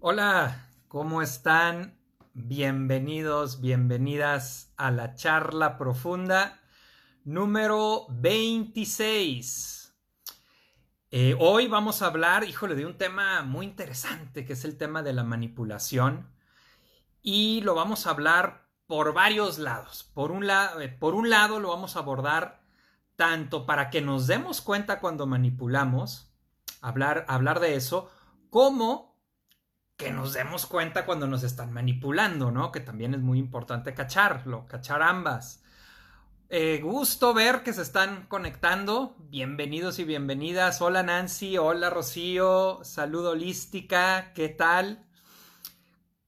Hola, ¿cómo están? Bienvenidos, bienvenidas a la charla profunda número 26. Eh, hoy vamos a hablar, híjole, de un tema muy interesante que es el tema de la manipulación y lo vamos a hablar por varios lados. Por un, eh, por un lado lo vamos a abordar tanto para que nos demos cuenta cuando manipulamos, hablar, hablar de eso, como que nos demos cuenta cuando nos están manipulando, ¿no? Que también es muy importante cacharlo, cachar ambas. Eh, gusto ver que se están conectando. Bienvenidos y bienvenidas. Hola Nancy, hola Rocío, saludo holística, ¿qué tal?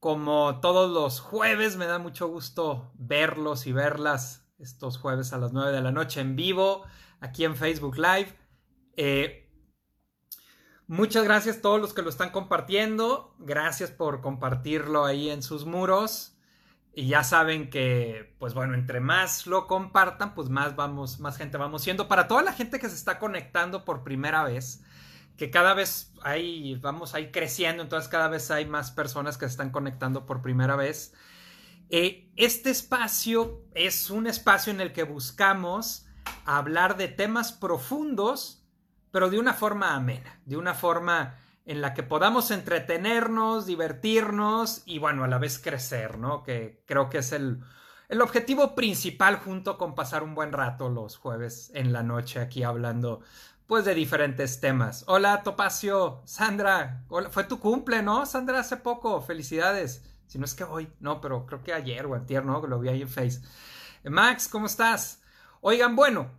Como todos los jueves, me da mucho gusto verlos y verlas estos jueves a las 9 de la noche en vivo, aquí en Facebook Live. Eh, Muchas gracias a todos los que lo están compartiendo. Gracias por compartirlo ahí en sus muros. Y ya saben que, pues bueno, entre más lo compartan, pues más vamos, más gente vamos siendo. Para toda la gente que se está conectando por primera vez, que cada vez hay, vamos ahí creciendo, entonces cada vez hay más personas que se están conectando por primera vez. Eh, este espacio es un espacio en el que buscamos hablar de temas profundos pero de una forma amena, de una forma en la que podamos entretenernos, divertirnos y bueno, a la vez crecer, ¿no? Que creo que es el, el objetivo principal junto con pasar un buen rato los jueves en la noche aquí hablando pues de diferentes temas. Hola Topacio, Sandra, fue tu cumple, ¿no? Sandra, hace poco, felicidades. Si no es que hoy, no, pero creo que ayer o antier, ¿no? Lo vi ahí en Face. Max, ¿cómo estás? Oigan, bueno,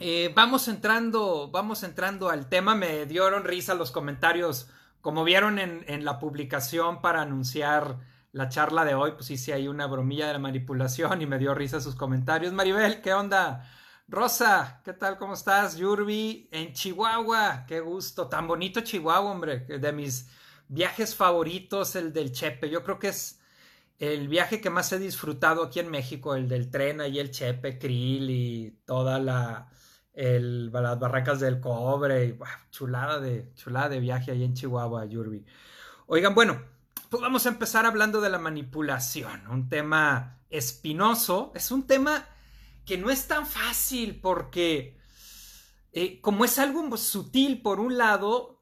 eh, vamos entrando, vamos entrando al tema. Me dieron risa los comentarios. Como vieron en, la publicación para anunciar la charla de hoy, pues sí hay una bromilla de la manipulación y me dio risa sus comentarios. Maribel, ¿qué onda? Rosa, ¿qué tal? ¿Cómo estás? Yurbi, en Chihuahua, qué gusto. Tan bonito Chihuahua, hombre. De mis viajes favoritos, el del Chepe. Yo creo que es el viaje que más he disfrutado aquí en México, el del tren, ahí el Chepe, Krill y toda la las barracas del cobre, y, chulada, de, chulada de viaje ahí en Chihuahua, Yurbi. Oigan, bueno, pues vamos a empezar hablando de la manipulación, un tema espinoso, es un tema que no es tan fácil porque eh, como es algo sutil por un lado,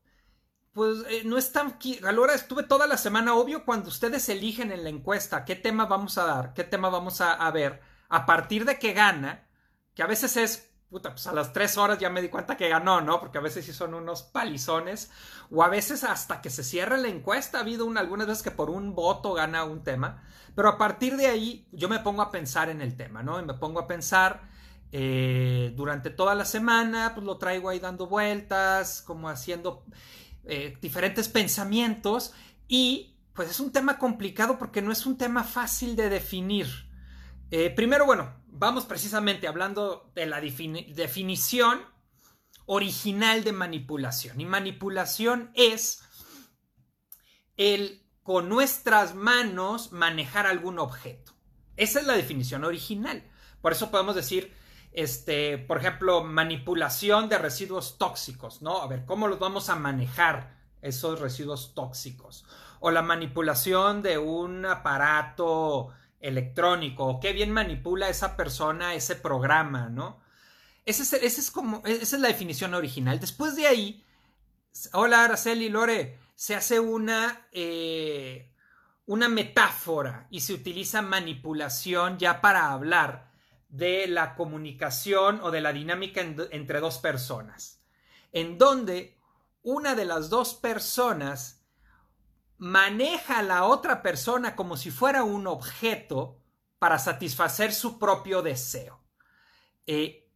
pues eh, no es tan... Ahora estuve toda la semana, obvio, cuando ustedes eligen en la encuesta qué tema vamos a dar, qué tema vamos a, a ver, a partir de que gana, que a veces es puta, pues a las tres horas ya me di cuenta que ganó, ¿no? Porque a veces sí son unos palizones, o a veces hasta que se cierre la encuesta, ha habido algunas veces que por un voto gana un tema, pero a partir de ahí yo me pongo a pensar en el tema, ¿no? Y me pongo a pensar eh, durante toda la semana, pues lo traigo ahí dando vueltas, como haciendo eh, diferentes pensamientos, y pues es un tema complicado porque no es un tema fácil de definir. Eh, primero, bueno, vamos precisamente hablando de la definición original de manipulación. Y manipulación es el con nuestras manos manejar algún objeto. Esa es la definición original. Por eso podemos decir, este, por ejemplo, manipulación de residuos tóxicos, ¿no? A ver, ¿cómo los vamos a manejar esos residuos tóxicos? O la manipulación de un aparato electrónico o qué bien manipula esa persona ese programa, ¿no? Ese es, como, esa es la definición original. Después de ahí, hola Araceli Lore, se hace una, eh, una metáfora y se utiliza manipulación ya para hablar de la comunicación o de la dinámica entre dos personas, en donde una de las dos personas maneja a la otra persona como si fuera un objeto para satisfacer su propio deseo. Eh,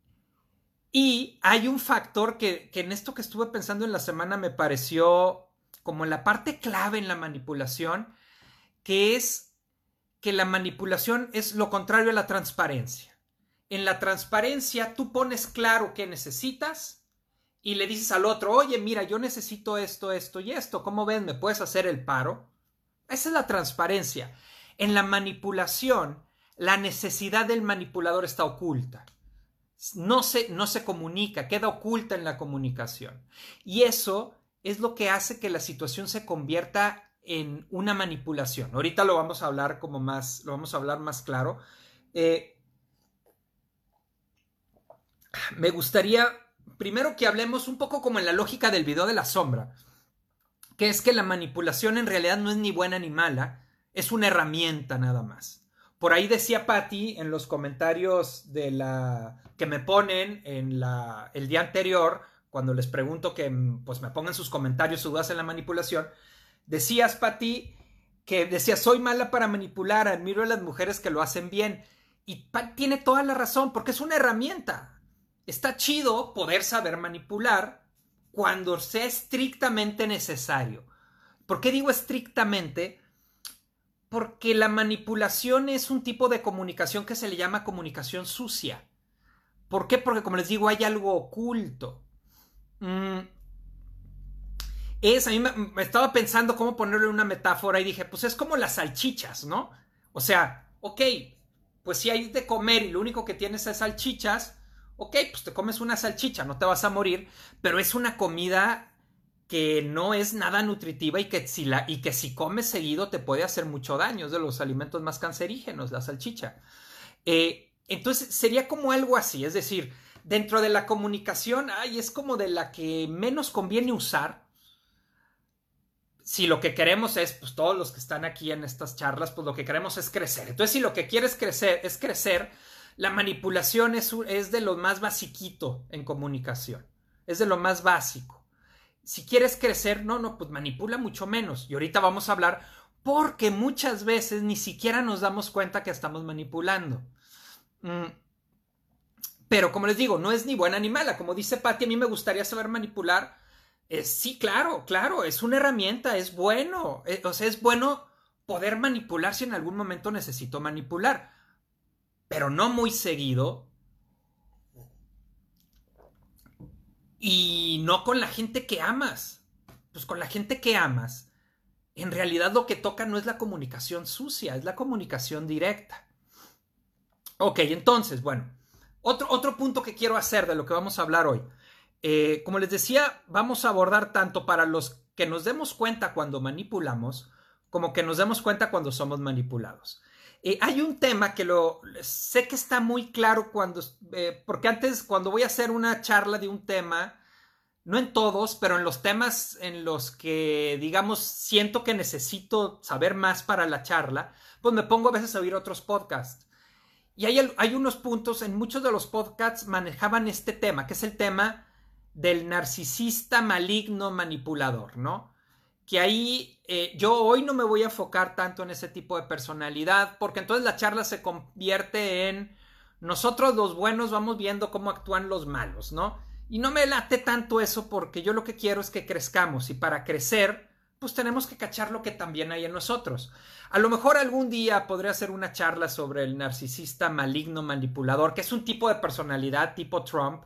y hay un factor que, que, en esto que estuve pensando en la semana me pareció como la parte clave en la manipulación, que es que la manipulación es lo contrario a la transparencia. En la transparencia tú pones claro qué necesitas, y le dices al otro, oye, mira, yo necesito esto, esto y esto, ¿cómo ven? ¿Me puedes hacer el paro? Esa es la transparencia. En la manipulación, la necesidad del manipulador está oculta. No se, no se comunica, queda oculta en la comunicación. Y eso es lo que hace que la situación se convierta en una manipulación. Ahorita lo vamos a hablar como más, lo vamos a hablar más claro. Eh, me gustaría primero que hablemos un poco como en la lógica del video de la sombra, que es que la manipulación en realidad no es ni buena ni mala, es una herramienta nada más. Por ahí decía Patty en los comentarios de la que me ponen en la, el día anterior, cuando les pregunto que pues me pongan sus comentarios, sus dudas en la manipulación, decías Patty que decía soy mala para manipular, admiro a las mujeres que lo hacen bien. Y Patty tiene toda la razón, porque es una herramienta está chido poder saber manipular cuando sea estrictamente necesario. ¿Por qué digo estrictamente? Porque la manipulación es un tipo de comunicación que se le llama comunicación sucia. ¿Por qué? Porque como les digo, hay algo oculto. Mm. Es, a mí me, me, estaba pensando cómo ponerle una metáfora y dije, pues es como las salchichas, ¿no? O sea, ok, pues si hay de comer y lo único que tienes es salchichas, ok, pues te comes una salchicha, no te vas a morir, pero es una comida que no es nada nutritiva y que si, la, y que si comes seguido te puede hacer mucho daño, es de los alimentos más cancerígenos, la salchicha. Eh, entonces sería como algo así, es decir, dentro de la comunicación, ay, es como de la que menos conviene usar. Si lo que queremos es, pues todos los que están aquí en estas charlas, pues lo que queremos es crecer. Entonces, si lo que quieres crecer es crecer, la manipulación es, de lo más basiquito en comunicación. Es de lo más básico. Si quieres crecer, no, no, pues manipula mucho menos. Y ahorita vamos a hablar porque muchas veces ni siquiera nos damos cuenta que estamos manipulando. Mm. Pero como les digo, no es ni buena ni mala. Como dice Patti, a mí me gustaría saber manipular. sí, claro, claro, es una herramienta, es bueno. Eh, o sea, es bueno poder manipular si en algún momento necesito manipular pero no muy seguido. Y no con la gente que amas. Pues con la gente que amas, en realidad lo que toca no es la comunicación sucia, es la comunicación directa. Ok, entonces, bueno, otro, otro punto que quiero hacer de lo que vamos a hablar hoy. Eh, como les decía, vamos a abordar tanto para los que nos demos cuenta cuando manipulamos, como que nos demos cuenta cuando somos manipulados. Eh, hay un tema que lo sé que está muy claro cuando, eh, porque antes cuando voy a hacer una charla de un tema, no en todos, pero en los temas en los que, digamos, siento que necesito saber más para la charla, pues me pongo a veces a oír otros podcasts. Y hay, hay unos puntos, en muchos de los podcasts manejaban este tema, que es el tema del narcisista maligno manipulador, ¿no? Que ahí eh, yo hoy no me voy a enfocar tanto en ese tipo de personalidad, porque entonces la charla se convierte en nosotros los buenos vamos viendo cómo actúan los malos, ¿no? Y no me late tanto eso porque yo lo que quiero es que crezcamos y para crecer, pues tenemos que cachar lo que también hay en nosotros. A lo mejor algún día podré hacer una charla sobre el narcisista maligno manipulador, que es un tipo de personalidad tipo Trump,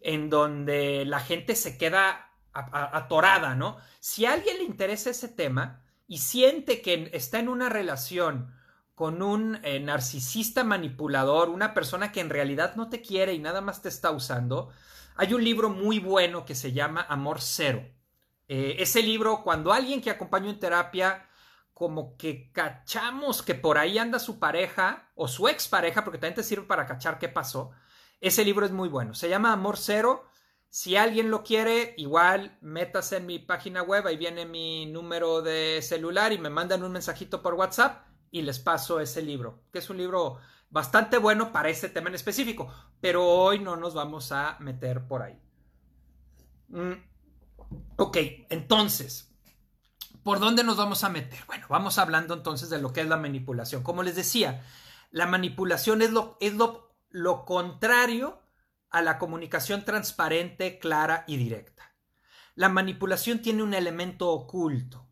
en donde la gente se queda atorada, ¿no? Si a alguien le interesa ese tema y siente que está en una relación con un eh, narcisista manipulador, una persona que en realidad no te quiere y nada más te está usando, hay un libro muy bueno que se llama Amor Cero. Eh, ese libro, cuando alguien que acompañó en terapia, como que cachamos que por ahí anda su pareja o su expareja, porque también te sirve para cachar qué pasó, ese libro es muy bueno. Se llama Amor Cero si alguien lo quiere, igual métase en mi página web, ahí viene mi número de celular y me mandan un mensajito por WhatsApp y les paso ese libro, que es un libro bastante bueno para ese tema en específico, pero hoy no nos vamos a meter por ahí. Mm, ok, entonces, ¿por dónde nos vamos a meter? Bueno, vamos hablando entonces de lo que es la manipulación. Como les decía, la manipulación es lo, es lo, lo contrario a la comunicación transparente, clara y directa. La manipulación tiene un elemento oculto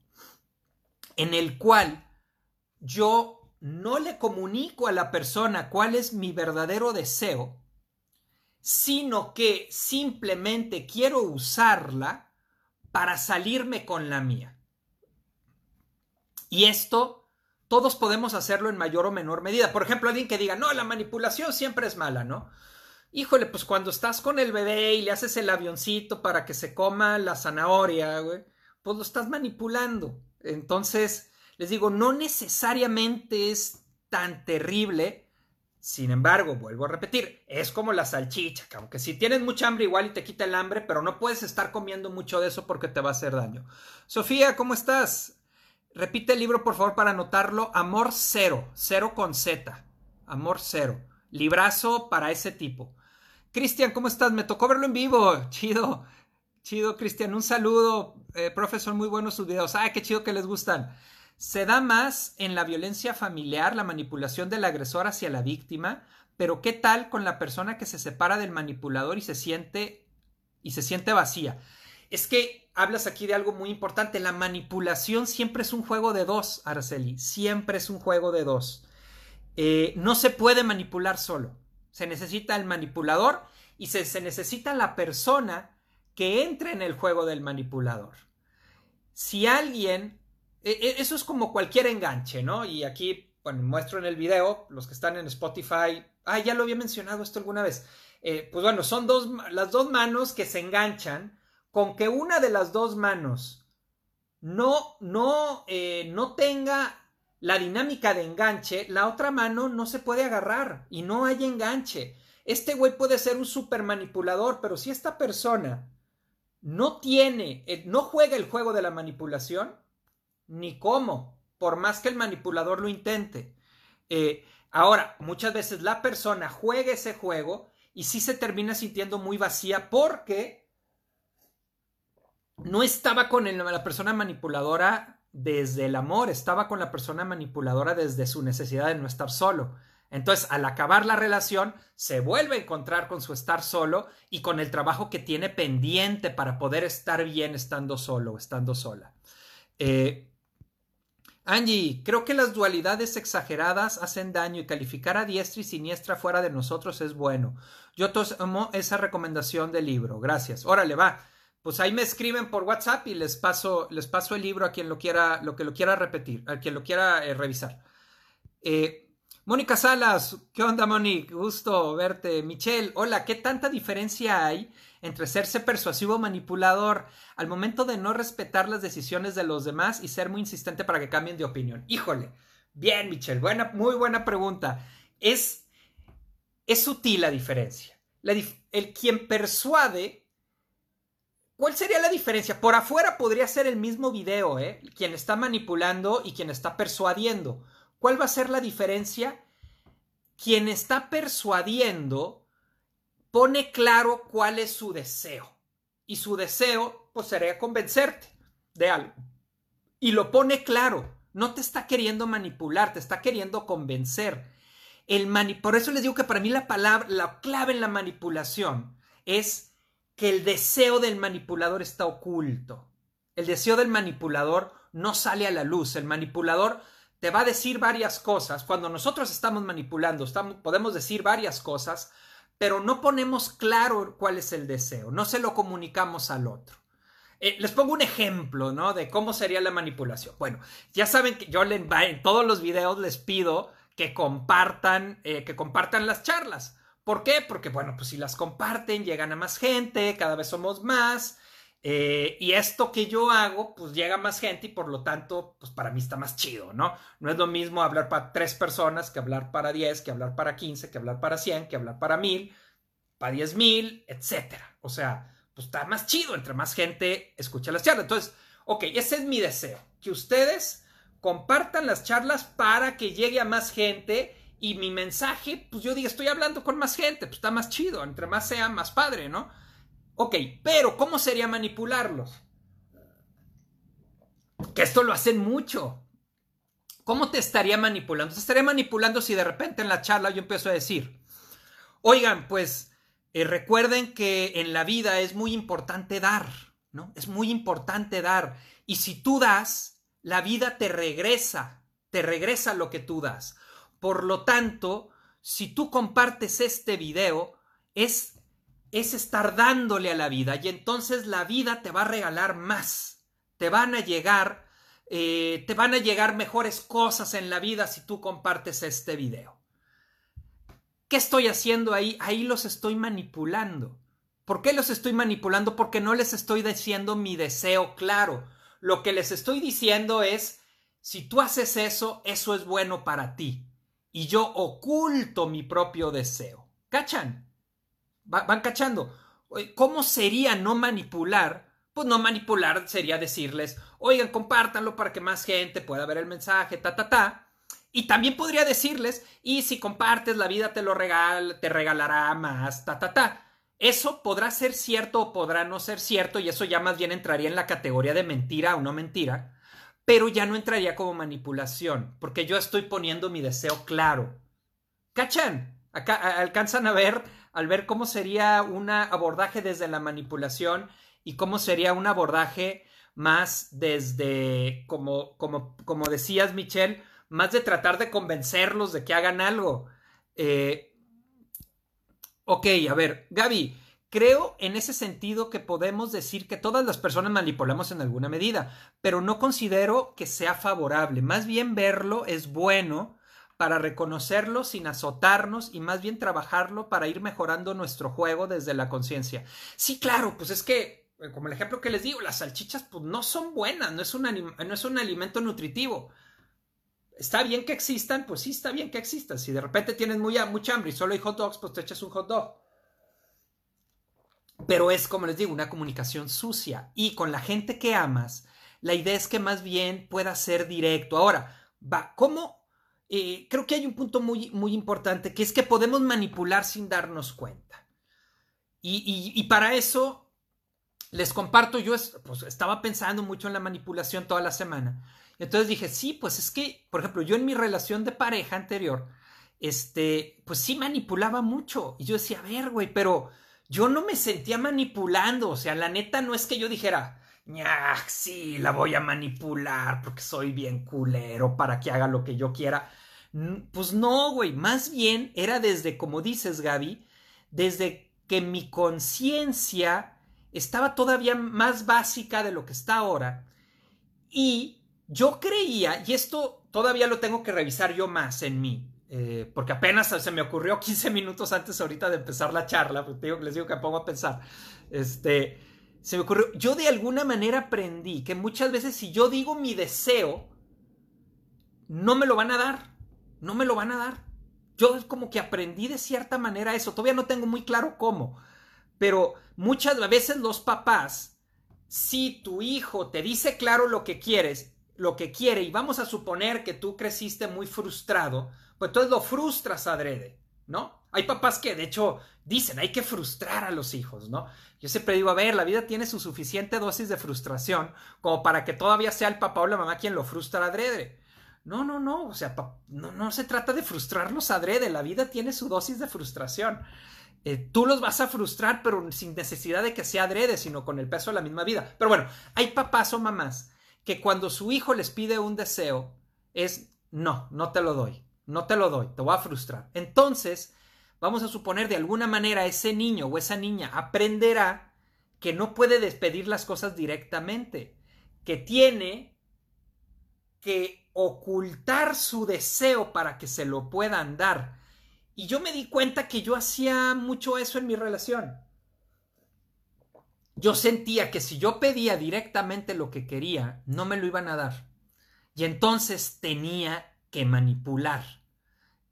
en el cual yo no le comunico a la persona cuál es mi verdadero deseo, sino que simplemente quiero usarla para salirme con la mía. Y esto todos podemos hacerlo en mayor o menor medida. Por ejemplo, alguien que diga, no, la manipulación siempre es mala, ¿no? Híjole, pues cuando estás con el bebé y le haces el avioncito para que se coma la zanahoria, güey, pues lo estás manipulando. Entonces, les digo, no necesariamente es tan terrible. Sin embargo, vuelvo a repetir, es como la salchicha, que aunque si tienes mucha hambre igual y te quita el hambre, pero no puedes estar comiendo mucho de eso porque te va a hacer daño. Sofía, ¿cómo estás? Repite el libro, por favor, para anotarlo. Amor cero, cero con Z. Amor cero. Librazo para ese tipo. Cristian, ¿cómo estás? Me tocó verlo en vivo. Chido. Chido, Cristian. Un saludo. Eh, profesor, muy buenos sus videos. Ay, qué chido que les gustan. Se da más en la violencia familiar, la manipulación del agresor hacia la víctima, pero ¿qué tal con la persona que se separa del manipulador y se siente y se siente vacía? Es que hablas aquí de algo muy importante. La manipulación siempre es un juego de dos, Araceli. Siempre es un juego de dos. Eh, no se puede manipular solo. Se necesita el manipulador y se, se necesita la persona que entre en el juego del manipulador. Si alguien, e, e, eso es como cualquier enganche, ¿no? Y aquí, bueno, muestro en el video, los que están en Spotify, ah, ya lo había mencionado esto alguna vez. Eh, pues bueno, son dos, las dos manos que se enganchan con que una de las dos manos no, no, eh, no tenga la dinámica de enganche, la otra mano no se puede agarrar y no hay enganche. Este güey puede ser un super manipulador, pero si esta persona no tiene, no juega el juego de la manipulación, ni cómo, por más que el manipulador lo intente. Eh, ahora, muchas veces la persona juega ese juego y sí se termina sintiendo muy vacía porque no estaba con la persona manipuladora desde el amor, estaba con la persona manipuladora desde su necesidad de no estar solo. Entonces, al acabar la relación, se vuelve a encontrar con su estar solo y con el trabajo que tiene pendiente para poder estar bien estando solo, estando sola. Eh, Angie, creo que las dualidades exageradas hacen daño y calificar a diestra y siniestra fuera de nosotros es bueno. Yo tomo esa recomendación del libro. Gracias. Órale, va. Pues ahí me escriben por WhatsApp y les paso, les paso el libro a quien lo quiera, lo que lo quiera repetir, a quien lo quiera eh, revisar. Eh, Mónica Salas, ¿qué onda, Mónica? Gusto verte. Michelle, hola, ¿qué tanta diferencia hay entre serse persuasivo manipulador al momento de no respetar las decisiones de los demás y ser muy insistente para que cambien de opinión? Híjole, bien, Michelle, buena, muy buena pregunta. Es, es sutil la diferencia. el quien persuade, ¿cuál sería la diferencia? Por afuera podría ser el mismo video, ¿eh? Quien está manipulando y quien está persuadiendo ¿Cuál va a ser la diferencia? Quien está persuadiendo pone claro cuál es su deseo. Y su deseo, pues, sería convencerte de algo. Y lo pone claro. No te está queriendo manipular, te está queriendo convencer. El Por eso les digo que para mí la palabra, la clave en la manipulación es que el deseo del manipulador está oculto. El deseo del manipulador no sale a la luz. El manipulador te va a decir varias cosas. Cuando nosotros estamos manipulando, podemos decir varias cosas, pero no ponemos claro cuál es el deseo, no se lo comunicamos al otro. Eh, les pongo un ejemplo, ¿no? De cómo sería la manipulación. Bueno, ya saben que yo en todos los videos les pido que compartan, eh, que compartan las charlas. ¿Por qué? Porque, bueno, pues si las comparten, llegan a más gente, cada vez somos más, eh, y esto que yo hago, pues llega más gente y por lo tanto, pues para mí está más chido, ¿no? No es lo mismo hablar para tres personas que hablar para diez, que hablar para quince, que hablar para cien, que hablar para mil, para diez mil, etcétera. O sea, pues está más chido entre más gente escucha las charlas. Entonces, ok, ese es mi deseo, que ustedes compartan las charlas para que llegue a más gente y mi mensaje, pues yo diga, estoy hablando con más gente, pues está más chido, entre más sea, más padre, ¿no? Ok, pero ¿cómo sería manipularlos? Que esto lo hacen mucho. ¿Cómo te estaría manipulando? Te estaría manipulando si de repente en la charla yo empiezo a decir, oigan, pues eh, recuerden que en la vida es muy importante dar, ¿no? Es muy importante dar. Y si tú das, la vida te regresa, te regresa lo que tú das. Por lo tanto, si tú compartes este video, es es estar dándole a la vida y entonces la vida te va a regalar más. Te van a llegar, eh, te van a llegar mejores cosas en la vida si tú compartes este video. ¿Qué estoy haciendo ahí? Ahí los estoy manipulando. ¿Por qué los estoy manipulando? Porque no les estoy diciendo mi deseo claro. lo que les estoy diciendo es, si tú haces eso, eso es bueno para ti. Y yo oculto mi propio deseo. ¿Cachan? van cachando. ¿Cómo sería no manipular? Pues no manipular sería decirles, oigan, compártanlo para que más gente pueda ver el mensaje, ta, ta, ta. Y también podría decirles, y si compartes, la vida te lo regala, te regalará más, ta, ta, ta. Eso podrá ser cierto o podrá no ser cierto, y eso ya más bien entraría en la categoría de mentira o no mentira, pero ya no entraría como manipulación, porque yo estoy poniendo mi deseo claro. ¿Cachan? Acá alcanzan a ver al ver cómo sería un abordaje desde la manipulación y cómo sería un abordaje más desde, como, como, como decías, Michelle, más de tratar de convencerlos de que hagan algo. Eh, ok, a ver, Gaby, creo en ese sentido que podemos decir que todas las personas manipulamos en alguna medida, pero no considero que sea favorable. Más bien verlo es bueno para reconocerlo sin azotarnos y más bien trabajarlo para ir mejorando nuestro juego desde la conciencia. Sí, claro, pues es que, eh, como el ejemplo que les digo, las salchichas pues no son buenas, no es un, no es un alimento nutritivo. Está bien que existan, pues sí está bien que existan. Si de repente tienes muy, mucha hambre y solo hay hot dogs, pues te echas un hot dog. Pero es, como les digo, una comunicación sucia. Y con la gente que amas, la idea es que más bien pueda ser directo. Ahora, va, ¿cómo eh, creo que hay un punto muy, muy importante, que es que podemos manipular sin darnos cuenta. Y, para eso, les comparto, yo pues, estaba pensando mucho en la manipulación toda la semana. Entonces dije, sí, pues es que, por ejemplo, yo en mi relación de pareja anterior, este, pues sí manipulaba mucho. Y yo decía, a ver, güey, pero yo no me sentía manipulando. O sea, la neta no es que yo dijera, sí, la voy a manipular porque soy bien culero para que haga lo que yo quiera. Pues no, güey, más bien era desde, como dices, Gaby, desde que mi conciencia estaba todavía más básica de lo que está ahora. Y yo creía, y esto todavía lo tengo que revisar yo más en mí, eh, porque apenas se me ocurrió 15 minutos antes ahorita de empezar la charla, porque les digo que pongo a pensar, este, se me ocurrió, yo de alguna manera aprendí que muchas veces si yo digo mi deseo, no me lo van a dar no me lo van a dar. Yo como que aprendí de cierta manera eso, todavía no tengo muy claro cómo, pero muchas veces los papás, si tu hijo te dice claro lo que quieres, lo que quiere, y vamos a suponer que tú creciste muy frustrado, pues entonces lo frustras adrede, ¿no? Hay papás que de hecho dicen, hay que frustrar a los hijos, ¿no? Yo siempre digo, a ver, la vida tiene su suficiente dosis de frustración como para que todavía sea el papá o la mamá quien lo frustra adrede. No, no, no, o sea, no, no se trata de frustrarlos adrede, la vida tiene su dosis de frustración. Eh, tú los vas a frustrar, pero sin necesidad de que sea adrede, sino con el peso de la misma vida. Pero bueno, hay papás o mamás que cuando su hijo les pide un deseo, es no, no te lo doy, no te lo doy, te voy a frustrar. Entonces, vamos a suponer de alguna manera ese niño o esa niña aprenderá que no puede despedir las cosas directamente, que tiene que ocultar su deseo para que se lo puedan dar. Y yo me di cuenta que yo hacía mucho eso en mi relación. Yo sentía que si yo pedía directamente lo que quería, no me lo iban a dar. Y entonces tenía que manipular.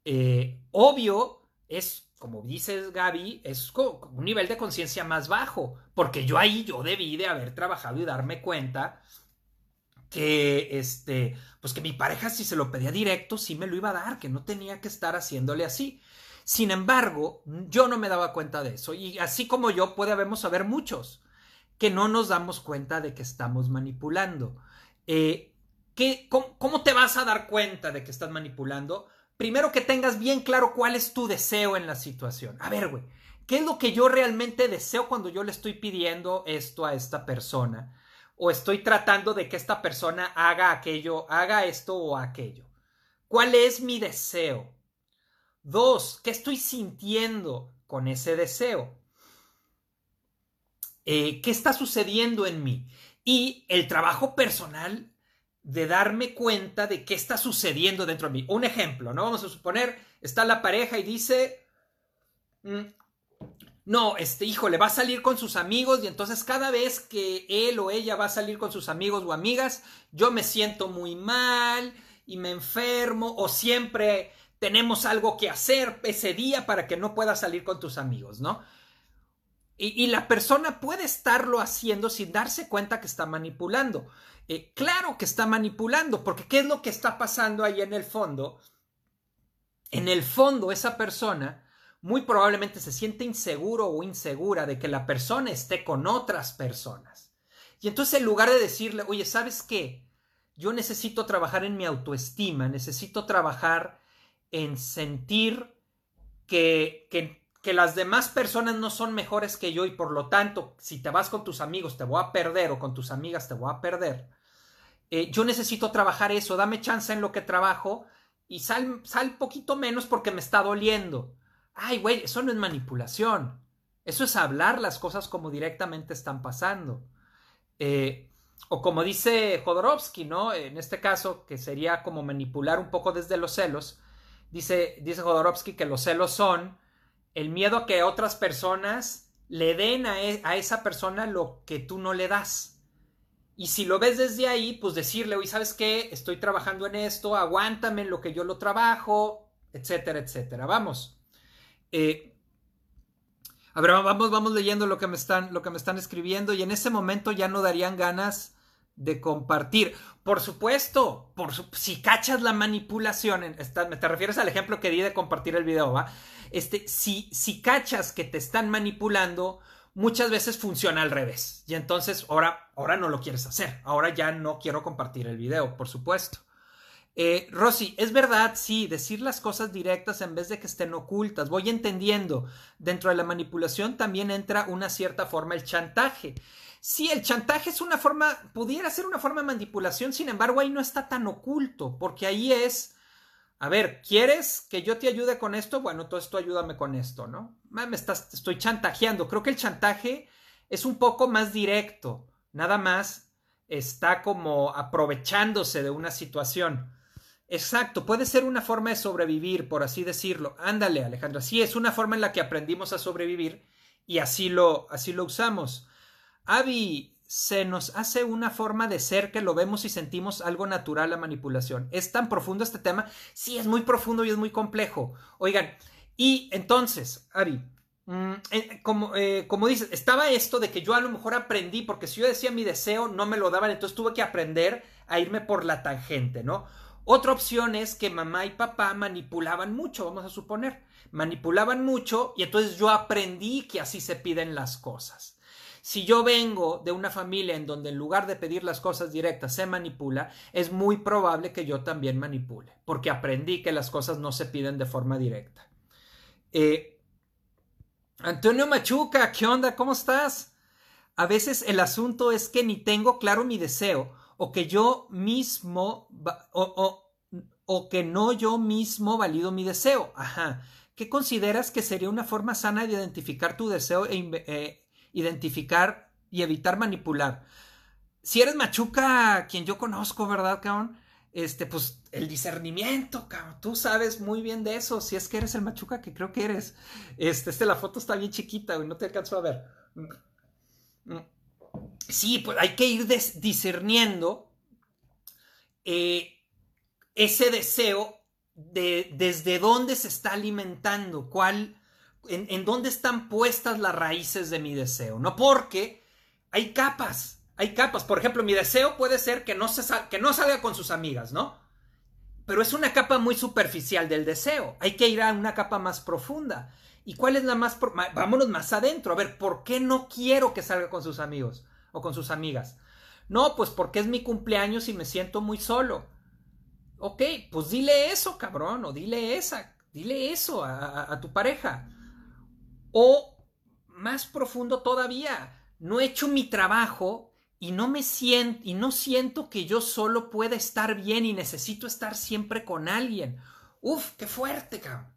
Eh, obvio, es, como dices Gaby, es un nivel de conciencia más bajo, porque yo ahí yo debí de haber trabajado y darme cuenta que este, pues que mi pareja si se lo pedía directo, sí me lo iba a dar, que no tenía que estar haciéndole así. Sin embargo, yo no me daba cuenta de eso. Y así como yo, puede habernos saber muchos que no nos damos cuenta de que estamos manipulando. Eh, ¿qué, cómo, ¿Cómo te vas a dar cuenta de que estás manipulando? Primero que tengas bien claro cuál es tu deseo en la situación. A ver, güey, ¿qué es lo que yo realmente deseo cuando yo le estoy pidiendo esto a esta persona? o estoy tratando de que esta persona haga aquello, haga esto o aquello? ¿Cuál es mi deseo? Dos, ¿qué estoy sintiendo con ese deseo? Eh, ¿Qué está sucediendo en mí? Y el trabajo personal de darme cuenta de qué está sucediendo dentro de mí. Un ejemplo, ¿no? Vamos a suponer, está la pareja y dice, mm, no, este hijo le va a salir con sus amigos y entonces cada vez que él o ella va a salir con sus amigos o amigas, yo me siento muy mal y me enfermo o siempre tenemos algo que hacer ese día para que no pueda salir con tus amigos, ¿no? Y, la persona puede estarlo haciendo sin darse cuenta que está manipulando. Eh, claro que está manipulando, porque ¿qué es lo que está pasando ahí en el fondo? En el fondo, esa persona muy probablemente se siente inseguro o insegura de que la persona esté con otras personas. Y entonces en lugar de decirle, oye, ¿sabes qué? Yo necesito trabajar en mi autoestima, necesito trabajar en sentir que, que, que, las demás personas no son mejores que yo y por lo tanto, si te vas con tus amigos te voy a perder o con tus amigas te voy a perder. Eh, yo necesito trabajar eso, dame chance en lo que trabajo y sal, sal poquito menos porque me está doliendo. Ay, güey, eso no es manipulación. Eso es hablar las cosas como directamente están pasando. Eh, o como dice Jodorowsky, ¿no? En este caso, que sería como manipular un poco desde los celos, dice, dice Jodorowsky que los celos son el miedo a que otras personas le den a, e, a esa persona lo que tú no le das. Y si lo ves desde ahí, pues decirle, oye, ¿sabes qué? Estoy trabajando en esto, aguántame en lo que yo lo trabajo, etcétera, etcétera. Vamos. Eh, a ver, vamos, vamos leyendo lo que, me están, lo que me están escribiendo y en ese momento ya no darían ganas de compartir. Por supuesto, por si cachas la manipulación, te refieres al ejemplo que di de compartir el video, ¿va? Este, si, si cachas que te están manipulando, muchas veces funciona al revés. Y entonces ahora, ahora no lo quieres hacer. Ahora ya no quiero compartir el video, por supuesto. Eh, Rosy, es verdad, sí, decir las cosas directas en vez de que estén ocultas. Voy entendiendo. Dentro de la manipulación también entra una cierta forma el chantaje. Sí, el chantaje es una forma, pudiera ser una forma de manipulación, sin embargo, ahí no está tan oculto, porque ahí es, a ver, ¿quieres que yo te ayude con esto? Bueno, entonces tú ayúdame con esto, ¿no? Me estás, estoy chantajeando. Creo que el chantaje es un poco más directo, nada más está como aprovechándose de una situación. Exacto, puede ser una forma de sobrevivir, por así decirlo. Ándale, Alejandra. Sí, es una forma en la que aprendimos a sobrevivir y así lo, así lo usamos. Avi, se nos hace una forma de ser que lo vemos y sentimos algo natural la manipulación. ¿Es tan profundo este tema? Sí, es muy profundo y es muy complejo. Oigan, y entonces, Avi, mm, eh, como, eh, como dices, estaba esto de que yo a lo mejor aprendí, porque si yo decía mi deseo, no me lo daban, entonces tuve que aprender a irme por la tangente, ¿no? Otra opción es que mamá y papá manipulaban mucho, vamos a suponer. Manipulaban mucho y entonces yo aprendí que así se piden las cosas. Si yo vengo de una familia en donde en lugar de pedir las cosas directas se manipula, es muy probable que yo también manipule, porque aprendí que las cosas no se piden de forma directa. Eh, Antonio Machuca, ¿qué onda? ¿Cómo estás? A veces el asunto es que ni tengo claro mi deseo o que yo mismo o, que no yo mismo valido mi deseo. Ajá. ¿Qué consideras que sería una forma sana de identificar tu deseo e eh, identificar y evitar manipular? Si eres machuca, quien yo conozco, ¿verdad, cabrón? Este, pues el discernimiento, cabrón. Tú sabes muy bien de eso. Si es que eres el machuca que creo que eres. Este, la foto está bien chiquita, y no te alcanzo a ver. Sí, pues hay que ir discerniendo eh, ese deseo de desde dónde se está alimentando, cuál, en, dónde están puestas las raíces de mi deseo, ¿no? Porque hay capas, hay capas. Por ejemplo, mi deseo puede ser que no, se que no salga con sus amigas, ¿no? Pero es una capa muy superficial del deseo. Hay que ir a una capa más profunda. ¿Y cuál es la más... Vámonos más adentro. A ver, ¿por qué no quiero que salga con sus amigos? o con sus amigas. No, pues porque es mi cumpleaños y me siento muy solo. Ok, pues dile eso, cabrón, o dile esa, dile eso a, tu pareja. O más profundo todavía, no he hecho mi trabajo y no me siento y no siento que yo solo pueda estar bien y necesito estar siempre con alguien. Uf, qué fuerte, cabrón.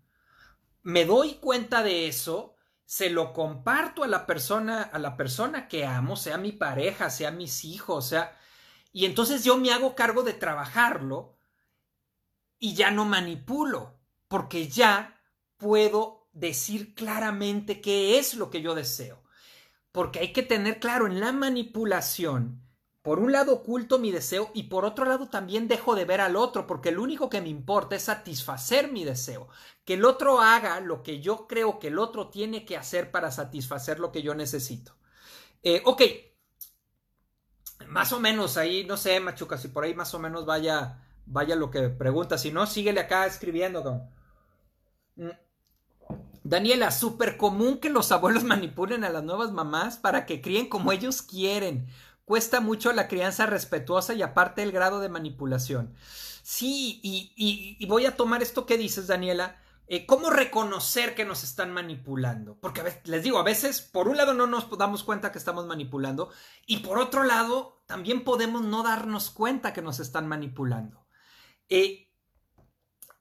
Me doy cuenta de eso se lo comparto a la persona, a la persona que amo, sea mi pareja, sea mis hijos, sea, y entonces yo me hago cargo de trabajarlo y ya no manipulo, porque ya puedo decir claramente qué es lo que yo deseo. Porque hay que tener claro en la manipulación, por un lado oculto mi deseo y por otro lado también dejo de ver al otro, porque lo único que me importa es satisfacer mi deseo. Que el otro haga lo que yo creo que el otro tiene que hacer para satisfacer lo que yo necesito. Eh, ok, más o menos ahí, no sé, Machuca, si por ahí más o menos vaya, vaya lo que pregunta. Si no, síguele acá escribiendo. Daniela, súper común que los abuelos manipulen a las nuevas mamás para que críen como ellos quieren. Cuesta mucho la crianza respetuosa y aparte el grado de manipulación. Sí, y voy a tomar esto que dices, Daniela, eh, ¿Cómo reconocer que nos están manipulando? Porque les digo, a veces, por un lado no nos damos cuenta que estamos manipulando y por otro lado, también podemos no darnos cuenta que nos están manipulando. Eh,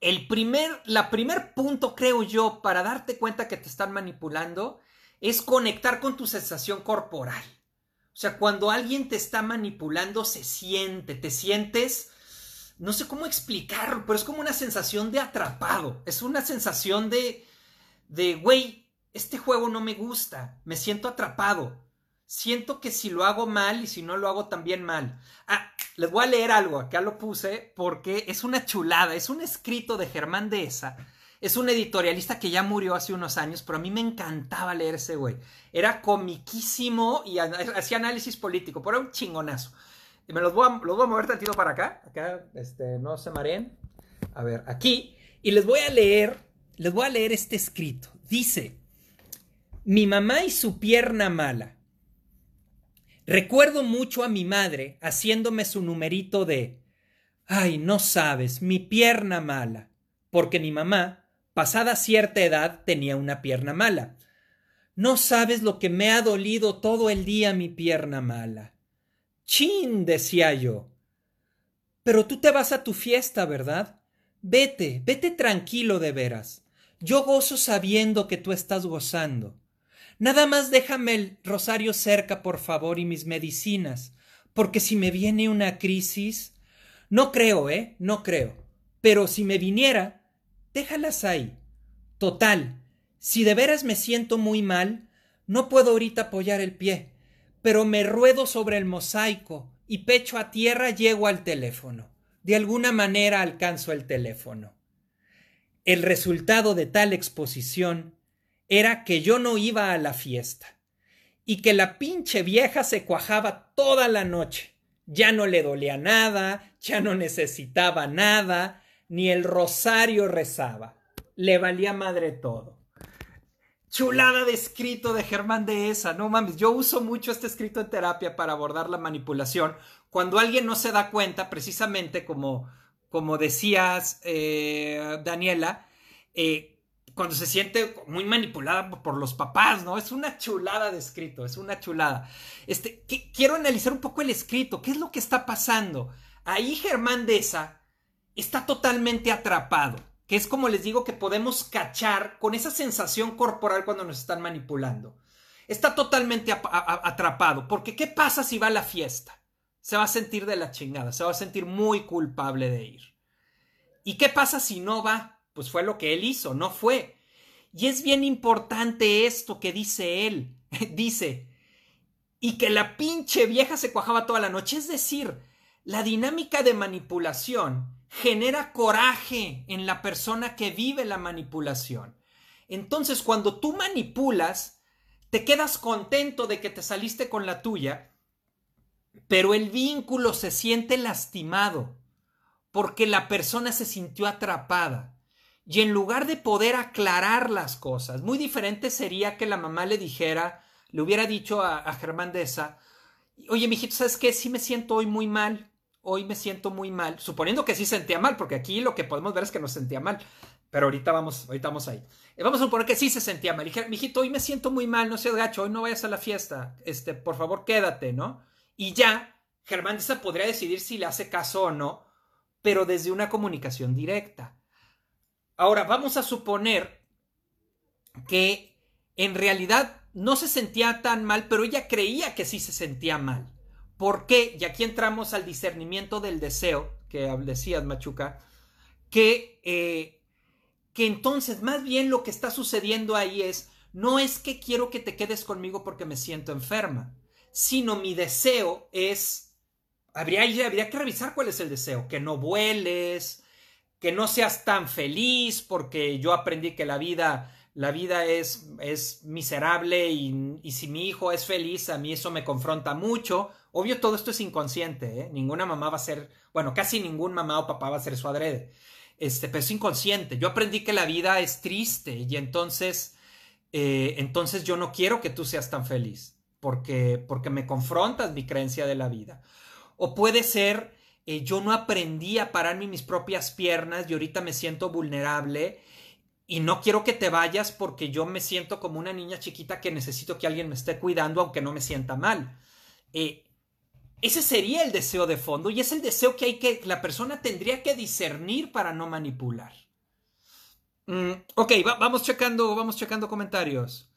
el primer, la primer punto, creo yo, para darte cuenta que te están manipulando es conectar con tu sensación corporal. O sea, cuando alguien te está manipulando, se siente, te sientes no sé cómo explicarlo, pero es como una sensación de atrapado. Es una sensación de, de, güey, este juego no me gusta, me siento atrapado. Siento que si lo hago mal y si no lo hago también mal. Ah, les voy a leer algo, acá lo puse porque es una chulada, es un escrito de Germán Dehesa. Es un editorialista que ya murió hace unos años, pero a mí me encantaba leer ese güey. Era comiquísimo y hacía análisis político, pero era un chingonazo. Y me los voy, a, los voy a mover tantito para acá. Acá, este, no se mareen. A ver, aquí. Y les voy a leer, les voy a leer este escrito. Dice, mi mamá y su pierna mala. Recuerdo mucho a mi madre haciéndome su numerito de, ay, no sabes, mi pierna mala, porque mi mamá, pasada cierta edad, tenía una pierna mala. No sabes lo que me ha dolido todo el día mi pierna mala. Chin, decía yo. Pero tú te vas a tu fiesta, ¿verdad? Vete, vete tranquilo de veras. Yo gozo sabiendo que tú estás gozando. Nada más déjame el rosario cerca, por favor, y mis medicinas, porque si me viene una crisis. No creo, ¿eh? No creo. Pero si me viniera, déjalas ahí. Total, si de veras me siento muy mal, no puedo ahorita apoyar el pie pero me ruedo sobre el mosaico y pecho a tierra llego al teléfono. De alguna manera alcanzo el teléfono. El resultado de tal exposición era que yo no iba a la fiesta y que la pinche vieja se cuajaba toda la noche. Ya no le dolía nada, ya no necesitaba nada, ni el rosario rezaba. Le valía madre todo. Chulada de escrito de Germán Dehesa, no mames, yo uso mucho este escrito en terapia para abordar la manipulación. Cuando alguien no se da cuenta, precisamente como, como decías, eh, Daniela, eh, cuando se siente muy manipulada por los papás, ¿no? Es una chulada de escrito, es una chulada. Este, quiero analizar un poco el escrito, ¿qué es lo que está pasando? Ahí Germán Dehesa está totalmente atrapado que es como les digo que podemos cachar con esa sensación corporal cuando nos están manipulando. Está totalmente atrapado, porque ¿qué pasa si va a la fiesta? Se va a sentir de la chingada, se va a sentir muy culpable de ir. ¿Y qué pasa si no va? Pues fue lo que él hizo, no fue. Y es bien importante esto que dice él. dice, y que la pinche vieja se cuajaba toda la noche. Es decir, la dinámica de manipulación genera coraje en la persona que vive la manipulación. Entonces, cuando tú manipulas, te quedas contento de que te saliste con la tuya, pero el vínculo se siente lastimado porque la persona se sintió atrapada. Y en lugar de poder aclarar las cosas, muy diferente sería que la mamá le dijera, le hubiera dicho a, Germán Deza, oye, mijito, ¿sabes qué? Sí me siento hoy muy mal hoy me siento muy mal, suponiendo que sí sentía mal, porque aquí lo que podemos ver es que no sentía mal, pero ahorita vamos, ahorita vamos ahí. Eh, vamos a suponer que sí se sentía mal. Dije, mijito, hoy me siento muy mal, no seas gacho, hoy no vayas a la fiesta, este, por favor quédate, ¿no? Y ya, Germán Deza podría decidir si le hace caso o no, pero desde una comunicación directa. Ahora, vamos a suponer que en realidad no se sentía tan mal, pero ella creía que sí se sentía mal. ¿Por qué? Y aquí entramos al discernimiento del deseo, que decías, Machuca, que eh, que entonces más bien lo que está sucediendo ahí es, no es que quiero que te quedes conmigo porque me siento enferma, sino mi deseo es, habría, habría que revisar cuál es el deseo, que no vueles, que no seas tan feliz porque yo aprendí que la vida la vida es, es miserable y, y, si mi hijo es feliz, a mí eso me confronta mucho. Obvio, todo esto es inconsciente, ¿eh? Ninguna mamá va a ser, bueno, casi ningún mamá o papá va a ser su adrede. Este, pero es inconsciente. Yo aprendí que la vida es triste y entonces, eh, entonces yo no quiero que tú seas tan feliz porque, porque me confrontas mi creencia de la vida. O puede ser, eh, yo no aprendí a pararme mis propias piernas y ahorita me siento vulnerable y no quiero que te vayas porque yo me siento como una niña chiquita que necesito que alguien me esté cuidando aunque no me sienta mal. Eh, ese sería el deseo de fondo y es el deseo que hay que la persona tendría que discernir para no manipular. Mm, ok, vamos checando, vamos checando comentarios.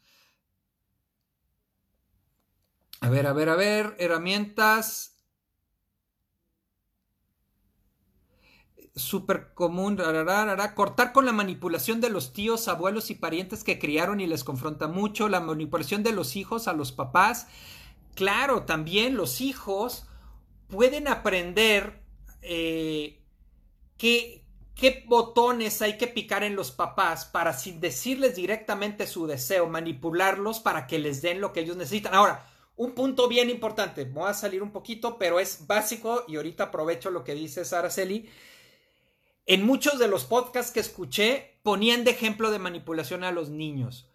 A ver, a ver, a ver, herramientas. Súper común, cortar con la manipulación de los tíos, abuelos y parientes que criaron y les confronta mucho, la manipulación de los hijos a los papás. Claro, también los hijos pueden aprender eh, qué, botones hay que picar en los papás para sin decirles directamente su deseo, manipularlos para que les den lo que ellos necesitan. Ahora, un punto bien importante, voy a salir un poquito, pero es básico y ahorita aprovecho lo que dice Araceli en muchos de los podcasts que escuché ponían de ejemplo de manipulación a los niños.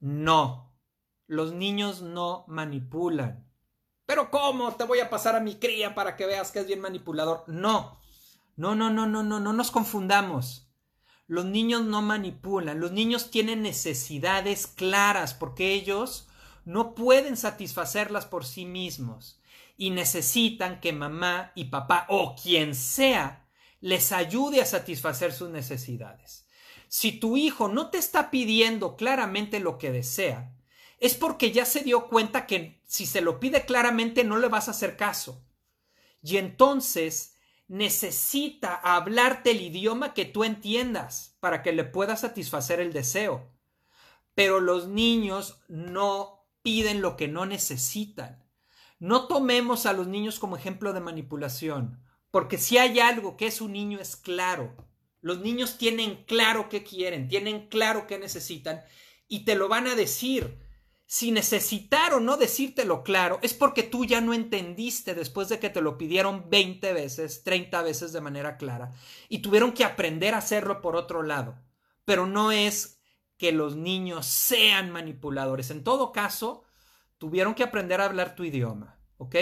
No, los niños no manipulan. Pero ¿cómo? Te voy a pasar a mi cría para que veas que es bien manipulador. No, no, no, no, no, no, no nos confundamos. Los niños no manipulan, los niños tienen necesidades claras porque ellos no pueden satisfacerlas por sí mismos y necesitan que mamá y papá o quien sea les ayude a satisfacer sus necesidades. Si tu hijo no te está pidiendo claramente lo que desea, es porque ya se dio cuenta que si se lo pide claramente no le vas a hacer caso. Y entonces necesita hablarte el idioma que tú entiendas para que le pueda satisfacer el deseo. Pero los niños no piden lo que no necesitan. No tomemos a los niños como ejemplo de manipulación. Porque si hay algo que es un niño es claro. Los niños tienen claro qué quieren, tienen claro qué necesitan y te lo van a decir. Si necesitaron no decírtelo claro, es porque tú ya no entendiste después de que te lo pidieron 20 veces, 30 veces de manera clara y tuvieron que aprender a hacerlo por otro lado. Pero no es que los niños sean manipuladores. En todo caso, tuvieron que aprender a hablar tu idioma, ¿ok?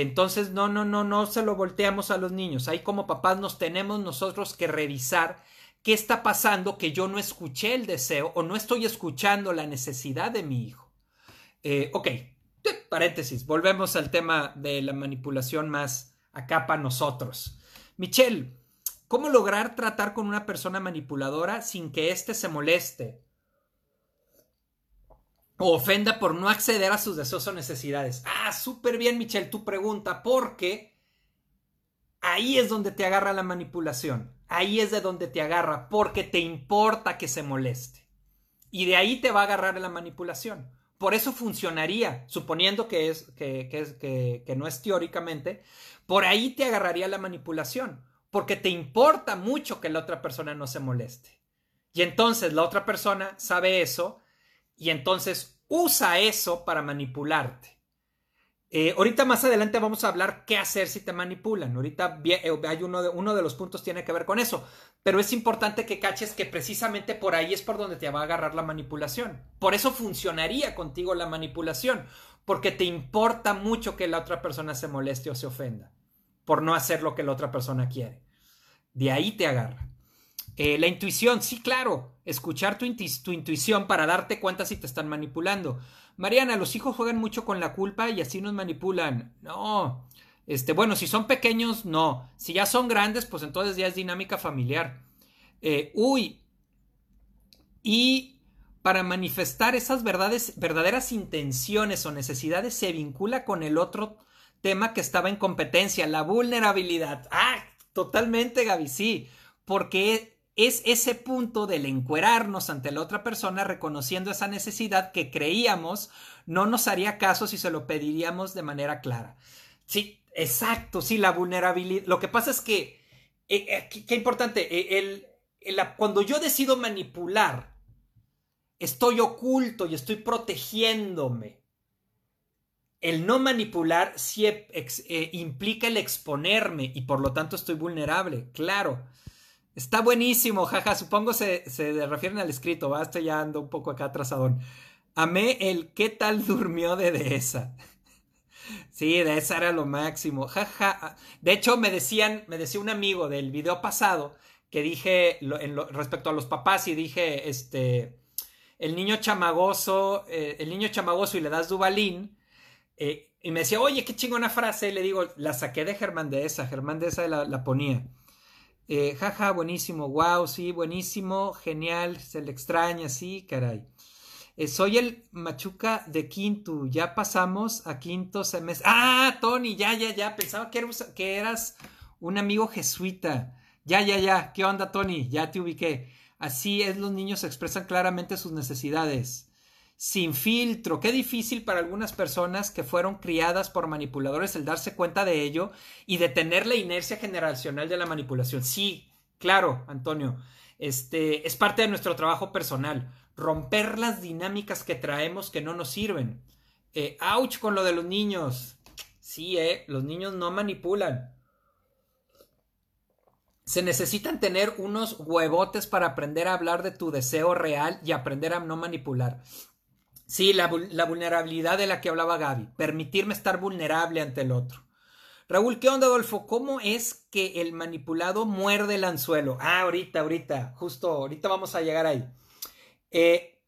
Entonces, no, no, no, no se lo volteamos a los niños. Ahí como papás nos tenemos nosotros que revisar qué está pasando que yo no escuché el deseo o no estoy escuchando la necesidad de mi hijo. Eh, ok, paréntesis, volvemos al tema de la manipulación más acá para nosotros. Michelle, ¿cómo lograr tratar con una persona manipuladora sin que éste se moleste? O ofenda por no acceder a sus deseos o necesidades. Ah, súper bien, Michelle, tu pregunta, porque ahí es donde te agarra la manipulación. Ahí es de donde te agarra, porque te importa que se moleste. Y de ahí te va a agarrar la manipulación. Por eso funcionaría, suponiendo que, es, que, que, que no es teóricamente, por ahí te agarraría la manipulación, porque te importa mucho que la otra persona no se moleste. Y entonces la otra persona sabe eso y entonces usa eso para manipularte. Eh, ahorita más adelante vamos a hablar qué hacer si te manipulan. Ahorita eh, hay uno de, uno de los puntos tiene que ver con eso. Pero es importante que caches que precisamente por ahí es por donde te va a agarrar la manipulación. Por eso funcionaría contigo la manipulación. Porque te importa mucho que la otra persona se moleste o se ofenda. Por no hacer lo que la otra persona quiere. De ahí te agarra. Eh, la intuición, sí, claro, escuchar tu, intuición para darte cuenta si te están manipulando. Mariana, los hijos juegan mucho con la culpa y así nos manipulan. No, este, bueno, si son pequeños, no. Si ya son grandes, pues entonces ya es dinámica familiar. Eh, uy, y para manifestar esas verdades, verdaderas intenciones o necesidades se vincula con el otro tema que estaba en competencia, la vulnerabilidad. Ah, totalmente, Gaby, sí, porque es ese punto del encuerarnos ante la otra persona reconociendo esa necesidad que creíamos no nos haría caso si se lo pediríamos de manera clara. Sí, exacto, sí, la vulnerabilidad. Lo que pasa es que, eh, eh, qué, importante, eh, el, cuando yo decido manipular, estoy oculto y estoy protegiéndome. El no manipular sí implica el exponerme y por lo tanto estoy vulnerable, claro. Está buenísimo, jaja. Supongo se, se refieren al escrito, va. Estoy ya ando un poco acá atrasadón. Amé el qué tal durmió de Dehesa. Sí, de esa era lo máximo. Jaja. De hecho, me decían, me decía un amigo del video pasado que dije en respecto a los papás y dije, este, el niño chamagoso, eh, el niño chamagoso y le das Dubalín. Eh, y me decía, oye, qué chingona frase. Y le digo, la saqué de Germán de esa. Germán de esa la, la ponía. Eh, jaja, buenísimo, wow, sí, buenísimo, genial, se le extraña, sí, caray. Eh, soy el Machuca de Quinto, ya pasamos a quinto semestre. Ah, Tony, ya, ya, ya, pensaba que eras, que eras un amigo jesuita. Ya, ya, ya, ¿qué onda, Tony? Ya te ubiqué. Así es, los niños expresan claramente sus necesidades sin filtro. Qué difícil para algunas personas que fueron criadas por manipuladores el darse cuenta de ello y detener la inercia generacional de la manipulación. Sí, claro, Antonio. Este es parte de nuestro trabajo personal. Romper las dinámicas que traemos que no nos sirven. Eh, ouch con lo de los niños. Sí, eh, los niños no manipulan. Se necesitan tener unos huevotes para aprender a hablar de tu deseo real y aprender a no manipular. Sí, la, vulnerabilidad de la que hablaba Gaby. Permitirme estar vulnerable ante el otro. Raúl, ¿qué onda, Adolfo? ¿Cómo es que el manipulado muerde el anzuelo? Ah, ahorita, ahorita, justo ahorita vamos a llegar ahí. Eh,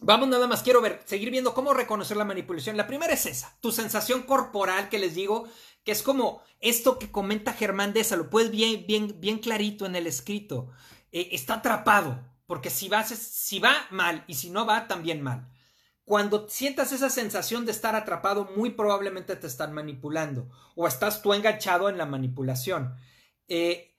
vamos nada más, quiero ver, seguir viendo cómo reconocer la manipulación. La primera es esa, tu sensación corporal que les digo, que es como esto que comenta Germán de esa, lo puedes bien, bien, bien clarito en el escrito. Eh, está atrapado, porque si, vas, si va mal y si no va, también mal. Cuando sientas esa sensación de estar atrapado, muy probablemente te están manipulando o estás tú enganchado en la manipulación. Eh,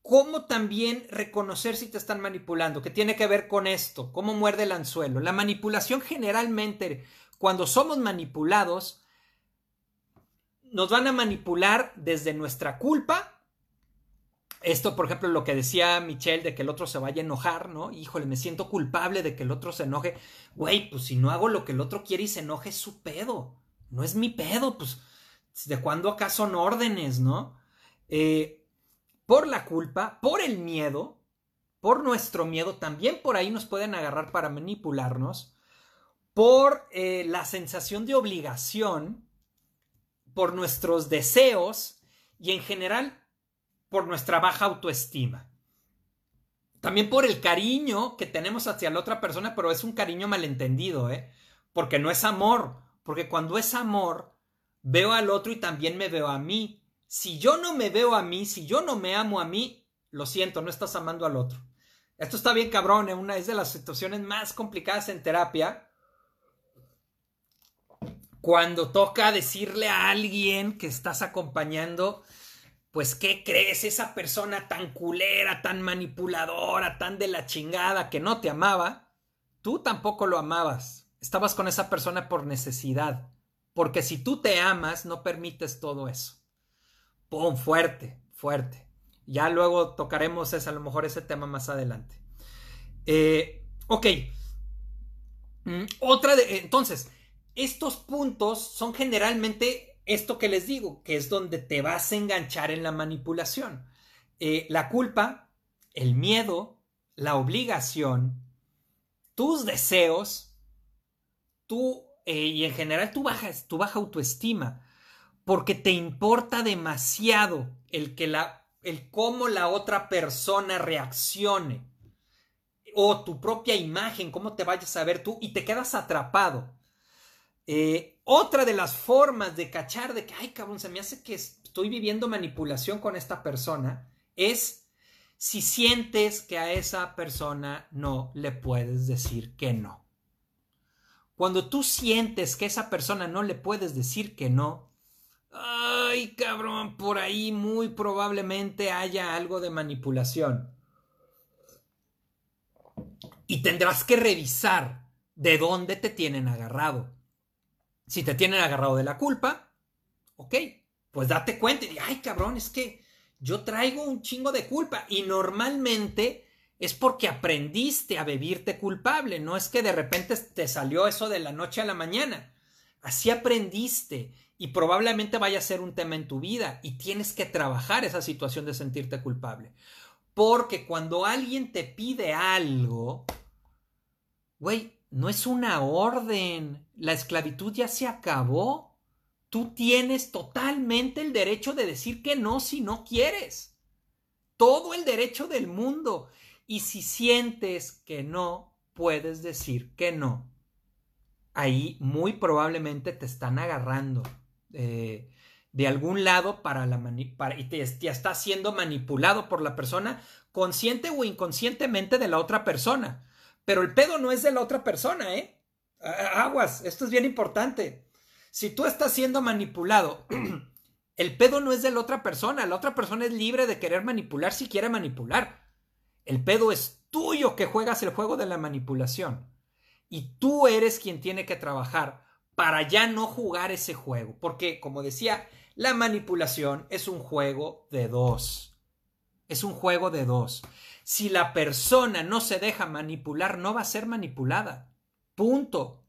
¿Cómo también reconocer si te están manipulando? Que tiene que ver con esto, cómo muerde el anzuelo. La manipulación generalmente, cuando somos manipulados, nos van a manipular desde nuestra culpa esto, por ejemplo, lo que decía Michelle de que el otro se vaya a enojar, ¿no? Híjole, me siento culpable de que el otro se enoje. Güey, pues si no hago lo que el otro quiere y se enoje, es su pedo. No es mi pedo, pues. ¿De cuándo acá son órdenes, no? Eh, por la culpa, por el miedo, por nuestro miedo, también por ahí nos pueden agarrar para manipularnos. Por eh, la sensación de obligación, por nuestros deseos y en general por nuestra baja autoestima. También por el cariño que tenemos hacia la otra persona, pero es un cariño malentendido, ¿eh? Porque no es amor, porque cuando es amor, veo al otro y también me veo a mí. Si yo no me veo a mí, si yo no me amo a mí, lo siento, no estás amando al otro. Esto está bien cabrón, ¿eh? una es de las situaciones más complicadas en terapia. Cuando toca decirle a alguien que estás acompañando, pues, ¿qué crees? Esa persona tan culera, tan manipuladora, tan de la chingada que no te amaba, tú tampoco lo amabas. Estabas con esa persona por necesidad. Porque si tú te amas, no permites todo eso. ¡Pum! Fuerte, fuerte. Ya luego tocaremos ese, a lo mejor ese tema más adelante. Eh, ok. Mm, otra de. Entonces, estos puntos son generalmente esto que les digo, que es donde te vas a enganchar en la manipulación. Eh, la culpa, el miedo, la obligación, tus deseos, tú eh, y en general tu baja, tu baja autoestima, porque te importa demasiado el que la, el cómo la otra persona reaccione o tu propia imagen, cómo te vayas a ver tú y te quedas atrapado. Eh, otra de las formas de cachar de que, ay cabrón, se me hace que estoy viviendo manipulación con esta persona, es si sientes que a esa persona no le puedes decir que no. Cuando tú sientes que a esa persona no le puedes decir que no, ay cabrón, por ahí muy probablemente haya algo de manipulación. Y tendrás que revisar de dónde te tienen agarrado. Si te tienen agarrado de la culpa, ok, pues date cuenta y di, ay cabrón, es que yo traigo un chingo de culpa y normalmente es porque aprendiste a vivirte culpable, no es que de repente te salió eso de la noche a la mañana. Así aprendiste y probablemente vaya a ser un tema en tu vida y tienes que trabajar esa situación de sentirte culpable. Porque cuando alguien te pide algo, güey, no es una orden. La esclavitud ya se acabó. Tú tienes totalmente el derecho de decir que no si no quieres. Todo el derecho del mundo. Y si sientes que no, puedes decir que no. Ahí muy probablemente te están agarrando eh, de algún lado para la y te, te está siendo manipulado por la persona, consciente o inconscientemente de la otra persona. Pero el pedo no es de la otra persona, ¿eh? Aguas, esto es bien importante. Si tú estás siendo manipulado, el pedo no es de la otra persona, la otra persona es libre de querer manipular si quiere manipular. El pedo es tuyo que juegas el juego de la manipulación. Y tú eres quien tiene que trabajar para ya no jugar ese juego. Porque, como decía, la manipulación es un juego de dos. Es un juego de dos. Si la persona no se deja manipular, no va a ser manipulada. Punto.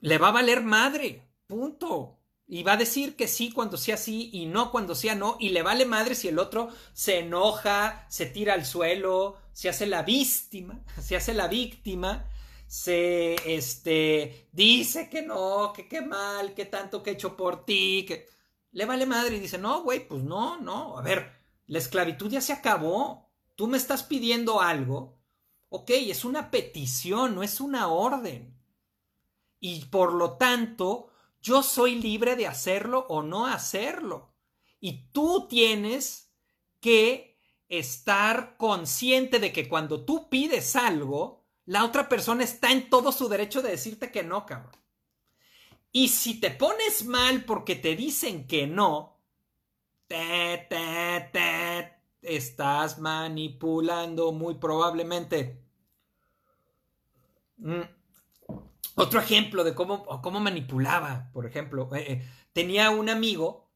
Le va a valer madre. Punto. Y va a decir que sí cuando sea sí y no cuando sea no. Y le vale madre si el otro se enoja, se tira al suelo, se hace la víctima, se hace la víctima, se este dice que no, que qué mal, que tanto que he hecho por ti, que le vale madre y dice, "No, güey, pues no, no, a ver, la esclavitud ya se acabó. Tú me estás pidiendo algo. Ok, es una petición, no es una orden. Y por lo tanto, yo soy libre de hacerlo o no hacerlo. Y tú tienes que estar consciente de que cuando tú pides algo, la otra persona está en todo su derecho de decirte que no, cabrón. Y si te pones mal porque te dicen que no, estás manipulando muy probablemente. Mm. Otro ejemplo de cómo, cómo manipulaba, por ejemplo, eh, eh, tenía un amigo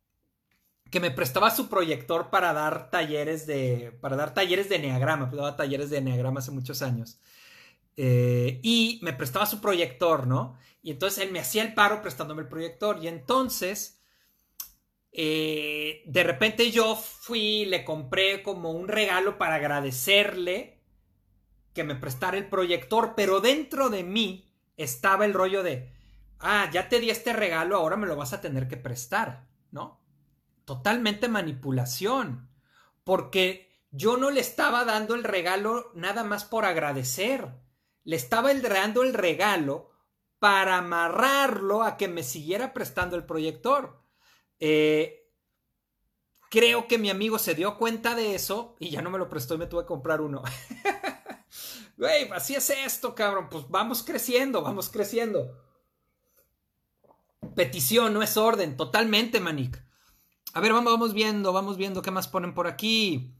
que me prestaba su proyector para dar talleres de, para dar talleres de enneagrama, pues daba talleres de enneagrama hace muchos años. Eh, y me prestaba su proyector, ¿no? Y entonces él me hacía el paro prestándome el proyector. Y entonces eh, de repente yo fui, le compré como un regalo para agradecerle que me prestara el proyector, pero dentro de mí estaba el rollo de, ah, ya te di este regalo, ahora me lo vas a tener que prestar, ¿no? Totalmente manipulación, porque yo no le estaba dando el regalo nada más por agradecer, le estaba dando el regalo para amarrarlo a que me siguiera prestando el proyector. Eh, creo que mi amigo se dio cuenta de eso y ya no me lo prestó y me tuve que comprar uno. Güey, así es esto, cabrón. Pues vamos creciendo, vamos creciendo. Petición, no es orden, totalmente, Manik. A ver, vamos viendo, vamos viendo qué más ponen por aquí.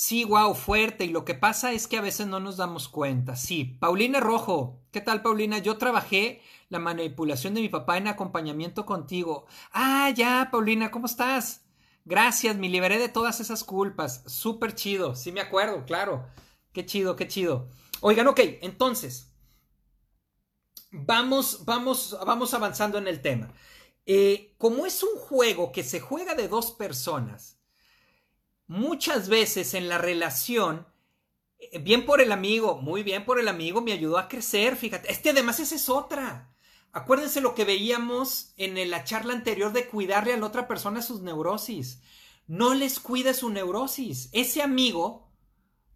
Sí, wow, fuerte. Y lo que pasa es que a veces no nos damos cuenta. Sí, Paulina Rojo. ¿Qué tal, Paulina? Yo trabajé la manipulación de mi papá en acompañamiento contigo. Ah, ya, Paulina, ¿cómo estás? Gracias, me liberé de todas esas culpas. Súper chido. Sí, me acuerdo, claro. Qué chido, qué chido. Oigan, ok, entonces. Vamos, vamos, vamos avanzando en el tema. Eh, como es un juego que se juega de dos personas, muchas veces en la relación, eh, bien por el amigo, muy bien por el amigo, me ayudó a crecer, fíjate, este además esa es otra. Acuérdense lo que veíamos en la charla anterior de cuidarle a la otra persona sus neurosis. No les cuide su neurosis. Ese amigo,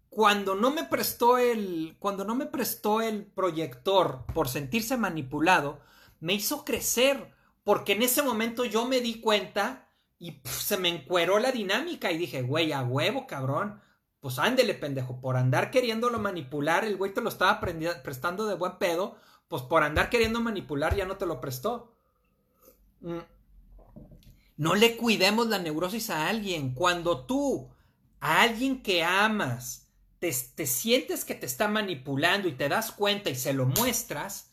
cuando no me prestó el, cuando no me prestó el proyector por sentirse manipulado, me hizo crecer, porque en ese momento yo me di cuenta y se me encueró la dinámica y dije, güey, a huevo, cabrón. Pues ándele, pendejo, por andar queriéndolo manipular, el güey te lo estaba prestando de buen pedo, pues por andar queriendo manipular ya no te lo prestó. Mm. No le cuidemos la neurosis a alguien. Cuando tú, a alguien que amas, te, te sientes que te está manipulando y te das cuenta y se lo muestras,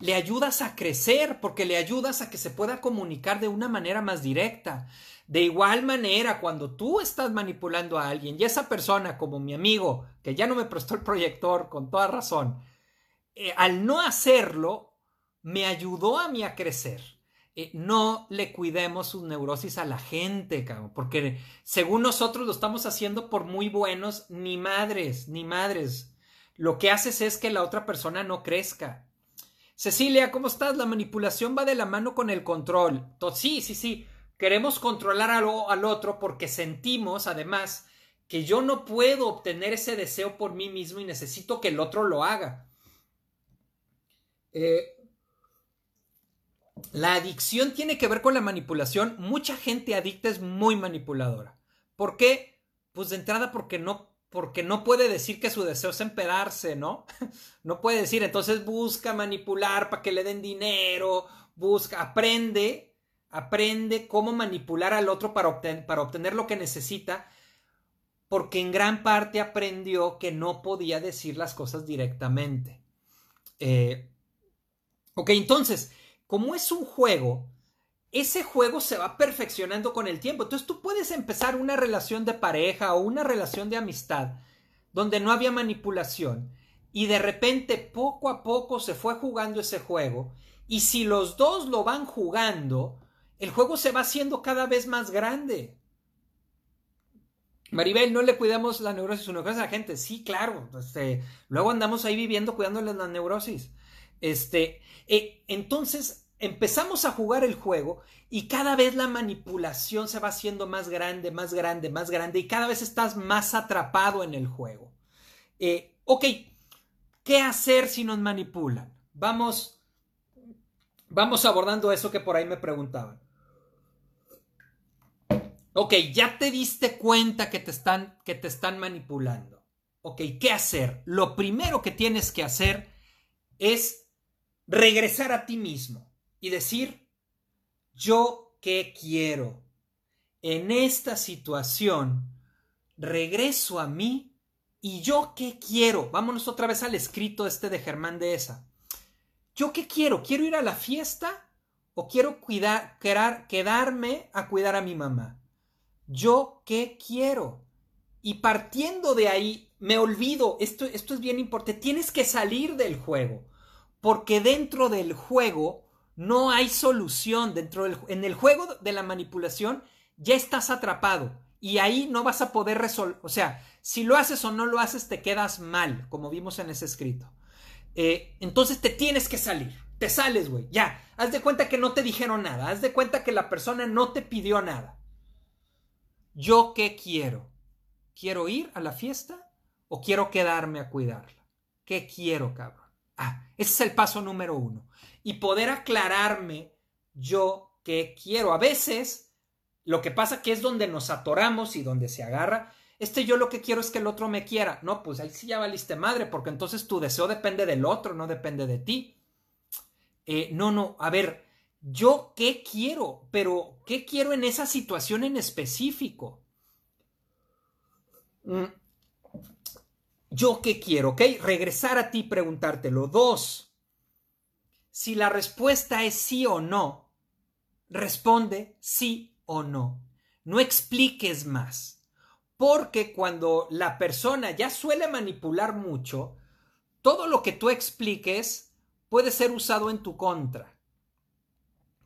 le ayudas a crecer porque le ayudas a que se pueda comunicar de una manera más directa. De igual manera, cuando tú estás manipulando a alguien y esa persona, como mi amigo, que ya no me prestó el proyector con toda razón, eh, al no hacerlo, me ayudó a mí a crecer. Eh, no le cuidemos sus neurosis a la gente, porque según nosotros lo estamos haciendo por muy buenos, ni madres, ni madres. Lo que haces es que la otra persona no crezca. Cecilia, ¿cómo estás? La manipulación va de la mano con el control. sí, sí, sí. Queremos controlar al, al otro porque sentimos, además, que yo no puedo obtener ese deseo por mí mismo y necesito que el otro lo haga. Eh, la adicción tiene que ver con la manipulación. Mucha gente adicta es muy manipuladora. ¿Por qué? Pues de entrada porque no porque no puede decir que su deseo es empedarse, ¿no? No puede decir, entonces busca manipular para que le den dinero, busca, aprende, aprende cómo manipular al otro para, para obtener lo que necesita, porque en gran parte aprendió que no podía decir las cosas directamente. Eh, ok, entonces, como es un juego, ese juego se va perfeccionando con el tiempo. Entonces tú puedes empezar una relación de pareja o una relación de amistad donde no había manipulación y de repente poco a poco se fue jugando ese juego y si los dos lo van jugando, el juego se va haciendo cada vez más grande. Maribel, no le cuidamos la neurosis o neurosis a la gente. Sí, claro. Este, luego andamos ahí viviendo cuidándoles la neurosis. Este, eh, entonces, empezamos a jugar el juego y cada vez la manipulación se va haciendo más grande, más grande, más grande y cada vez estás más atrapado en el juego. Eh, ok, ¿qué hacer si nos manipulan? Vamos, vamos abordando eso que por ahí me preguntaban. Ok, ya te diste cuenta que te están, que te están manipulando. Ok, ¿qué hacer? Lo primero que tienes que hacer es regresar a ti mismo y decir, yo qué quiero. En esta situación, regreso a mí y yo qué quiero. Vámonos otra vez al escrito este de Germán de esa. ¿Yo qué quiero? ¿Quiero ir a la fiesta o quiero cuidar, quedarme a cuidar a mi mamá? ¿Yo qué quiero? Y partiendo de ahí, me olvido, esto, esto es bien importante, tienes que salir del juego, porque dentro del juego no hay solución dentro del en el juego de la manipulación ya estás atrapado y ahí no vas a poder resolver, o sea, si lo haces o no lo haces te quedas mal, como vimos en ese escrito. Eh, entonces te tienes que salir, te sales, güey, ya, haz de cuenta que no te dijeron nada, haz de cuenta que la persona no te pidió nada. ¿Yo qué quiero? ¿Quiero ir a la fiesta o quiero quedarme a cuidarla? ¿Qué quiero, cabrón? Ah, ese es el paso número uno y poder aclararme yo qué quiero. A veces lo que pasa que es donde nos atoramos y donde se agarra. Este yo lo que quiero es que el otro me quiera. No, pues ahí sí ya valiste madre, porque entonces tu deseo depende del otro, no depende de ti. Eh, no, no, a ver, yo qué quiero, pero qué quiero en esa situación en específico. Mm. Yo qué quiero, ¿ok? Regresar a ti, preguntártelo. Dos, si la respuesta es sí o no, responde sí o no. No expliques más. Porque cuando la persona ya suele manipular mucho, todo lo que tú expliques puede ser usado en tu contra.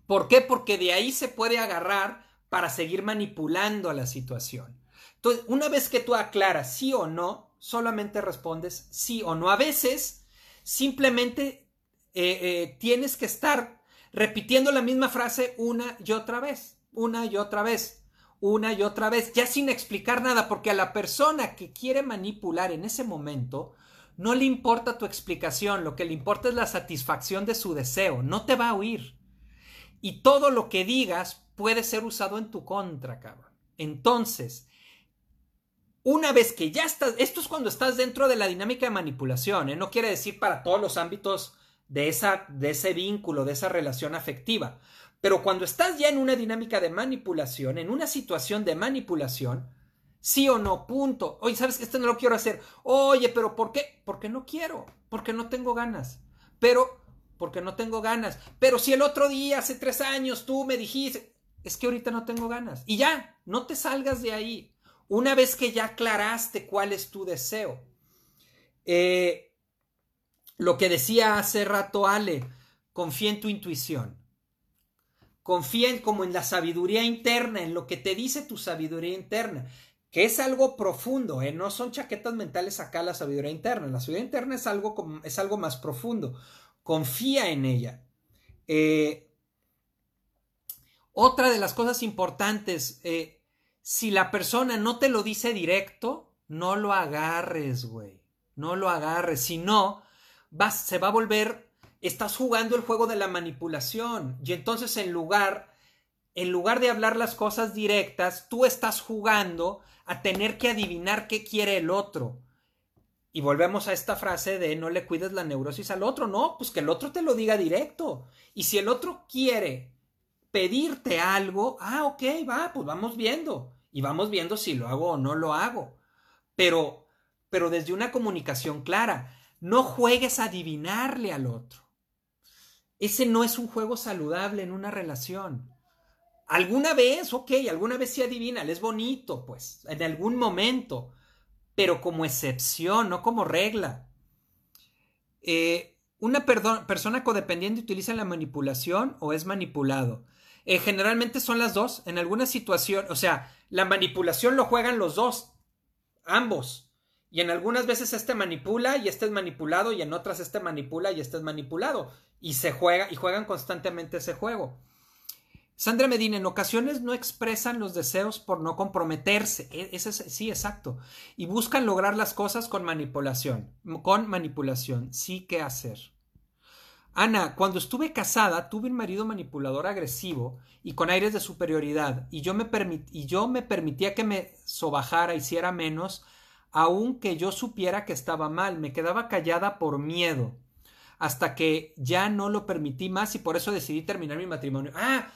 ¿Por qué? Porque de ahí se puede agarrar para seguir manipulando a la situación. Entonces, una vez que tú aclaras sí o no, solamente respondes sí o no. A veces, simplemente eh, eh, tienes que estar repitiendo la misma frase una y otra vez, una y otra vez, una y otra vez, ya sin explicar nada, porque a la persona que quiere manipular en ese momento, no le importa tu explicación, lo que le importa es la satisfacción de su deseo, no te va a oír. Y todo lo que digas puede ser usado en tu contra, cabrón. Entonces, una vez que ya estás, esto es cuando estás dentro de la dinámica de manipulación, ¿eh? no quiere decir para todos los ámbitos de, esa, de ese vínculo, de esa relación afectiva. Pero cuando estás ya en una dinámica de manipulación, en una situación de manipulación, Sí o no, punto. Oye, ¿sabes que este no lo quiero hacer? Oye, pero ¿por qué? Porque no quiero, porque no tengo ganas. Pero, porque no tengo ganas. Pero si el otro día, hace tres años, tú me dijiste, es que ahorita no tengo ganas. Y ya, no te salgas de ahí. Una vez que ya aclaraste cuál es tu deseo. Eh, lo que decía hace rato Ale, confía en tu intuición. Confía en como en la sabiduría interna, en lo que te dice tu sabiduría interna, que es algo profundo, ¿eh? no son chaquetas mentales acá la sabiduría interna. La sabiduría interna es algo, es algo más profundo. Confía en ella. Eh, otra de las cosas importantes, eh, si la persona no te lo dice directo, no lo agarres, güey. No lo agarres. Si no, vas, se va a volver estás jugando el juego de la manipulación y entonces en lugar en lugar de hablar las cosas directas, tú estás jugando a tener que adivinar qué quiere el otro. Y volvemos a esta frase de no le cuides la neurosis al otro, no, pues que el otro te lo diga directo. Y si el otro quiere pedirte algo, ah, ok, va, pues vamos viendo. Y vamos viendo si lo hago o no lo hago. Pero, pero desde una comunicación clara, no juegues a adivinarle al otro. Ese no es un juego saludable en una relación. Alguna vez, ok, alguna vez sí adivina, es bonito, pues, en algún momento, pero como excepción, no como regla. Eh, ¿Una persona codependiente utiliza la manipulación o es manipulado? Eh, generalmente son las dos. En alguna situación, o sea, la manipulación lo juegan los dos, ambos. Y en algunas veces este manipula y este es manipulado y en otras este manipula y este es manipulado y se juega y juegan constantemente ese juego. Sandra Medina, en ocasiones no expresan los deseos por no comprometerse. E, ese es, sí, exacto. Y buscan lograr las cosas con manipulación. Con manipulación. Sí, ¿qué hacer? Ana, cuando estuve casada, tuve un marido manipulador agresivo y con aires de superioridad, y yo me, permitía que me sobajara, hiciera menos, aunque yo supiera que estaba mal. Me quedaba callada por miedo hasta que ya no lo permití más y por eso decidí terminar mi matrimonio. Ah,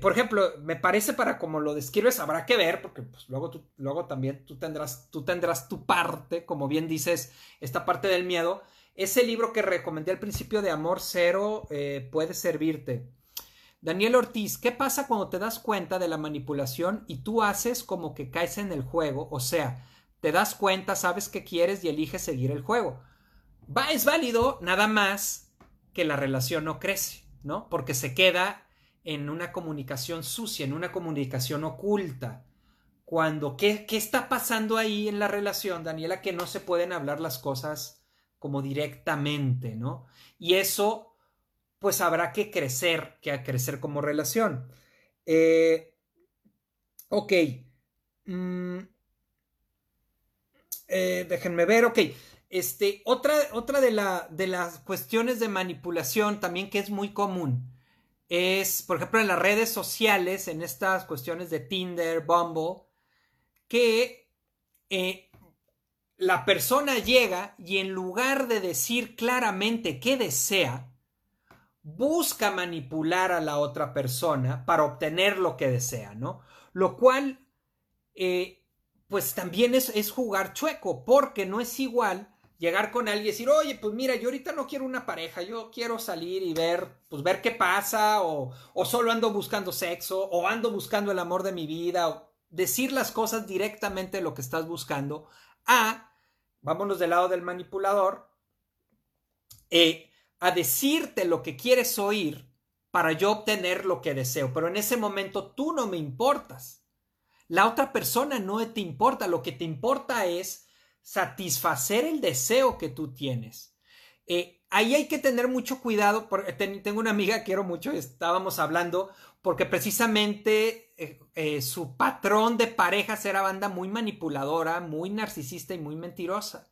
por ejemplo, me parece para como lo describes, habrá que ver, porque pues, luego, luego también tú tendrás, tú tendrás tu parte, como bien dices, esta parte del miedo. Ese libro que recomendé al principio de Amor Cero eh, puede servirte. Daniel Ortiz, ¿qué pasa cuando te das cuenta de la manipulación y tú haces como que caes en el juego? O sea, te das cuenta, sabes qué quieres y eliges seguir el juego va, es válido, nada más que la relación no crece, ¿no? Porque se queda en una comunicación sucia, en una comunicación oculta. Cuando, ¿qué, ¿qué está pasando ahí en la relación, Daniela? Que no se pueden hablar las cosas como directamente, ¿no? Y eso, pues habrá que crecer, que crecer como relación. Eh, ok. Mm, eh, déjenme ver, ok. Este, otra, otra de, la, de las cuestiones de manipulación también que es muy común es, por ejemplo, en las redes sociales, en estas cuestiones de Tinder, Bumble, que eh, la persona llega y en lugar de decir claramente qué desea, busca manipular a la otra persona para obtener lo que desea, ¿no? Lo cual, eh, pues también es, es jugar chueco, porque no es igual llegar con alguien y decir, oye, pues mira, yo ahorita no quiero una pareja, yo quiero salir y ver, pues ver qué pasa, o, o solo ando buscando sexo, o ando buscando el amor de mi vida, o decir las cosas directamente lo que estás buscando, a, vámonos del lado del manipulador, eh, a decirte lo que quieres oír para yo obtener lo que deseo, pero en ese momento tú no me importas. La otra persona no te importa, lo que te importa es satisfacer el deseo que tú tienes. Eh, ahí hay que tener mucho cuidado. Porque tengo una amiga que quiero mucho, estábamos hablando, porque precisamente eh, eh, su patrón de parejas era banda muy manipuladora, muy narcisista y muy mentirosa.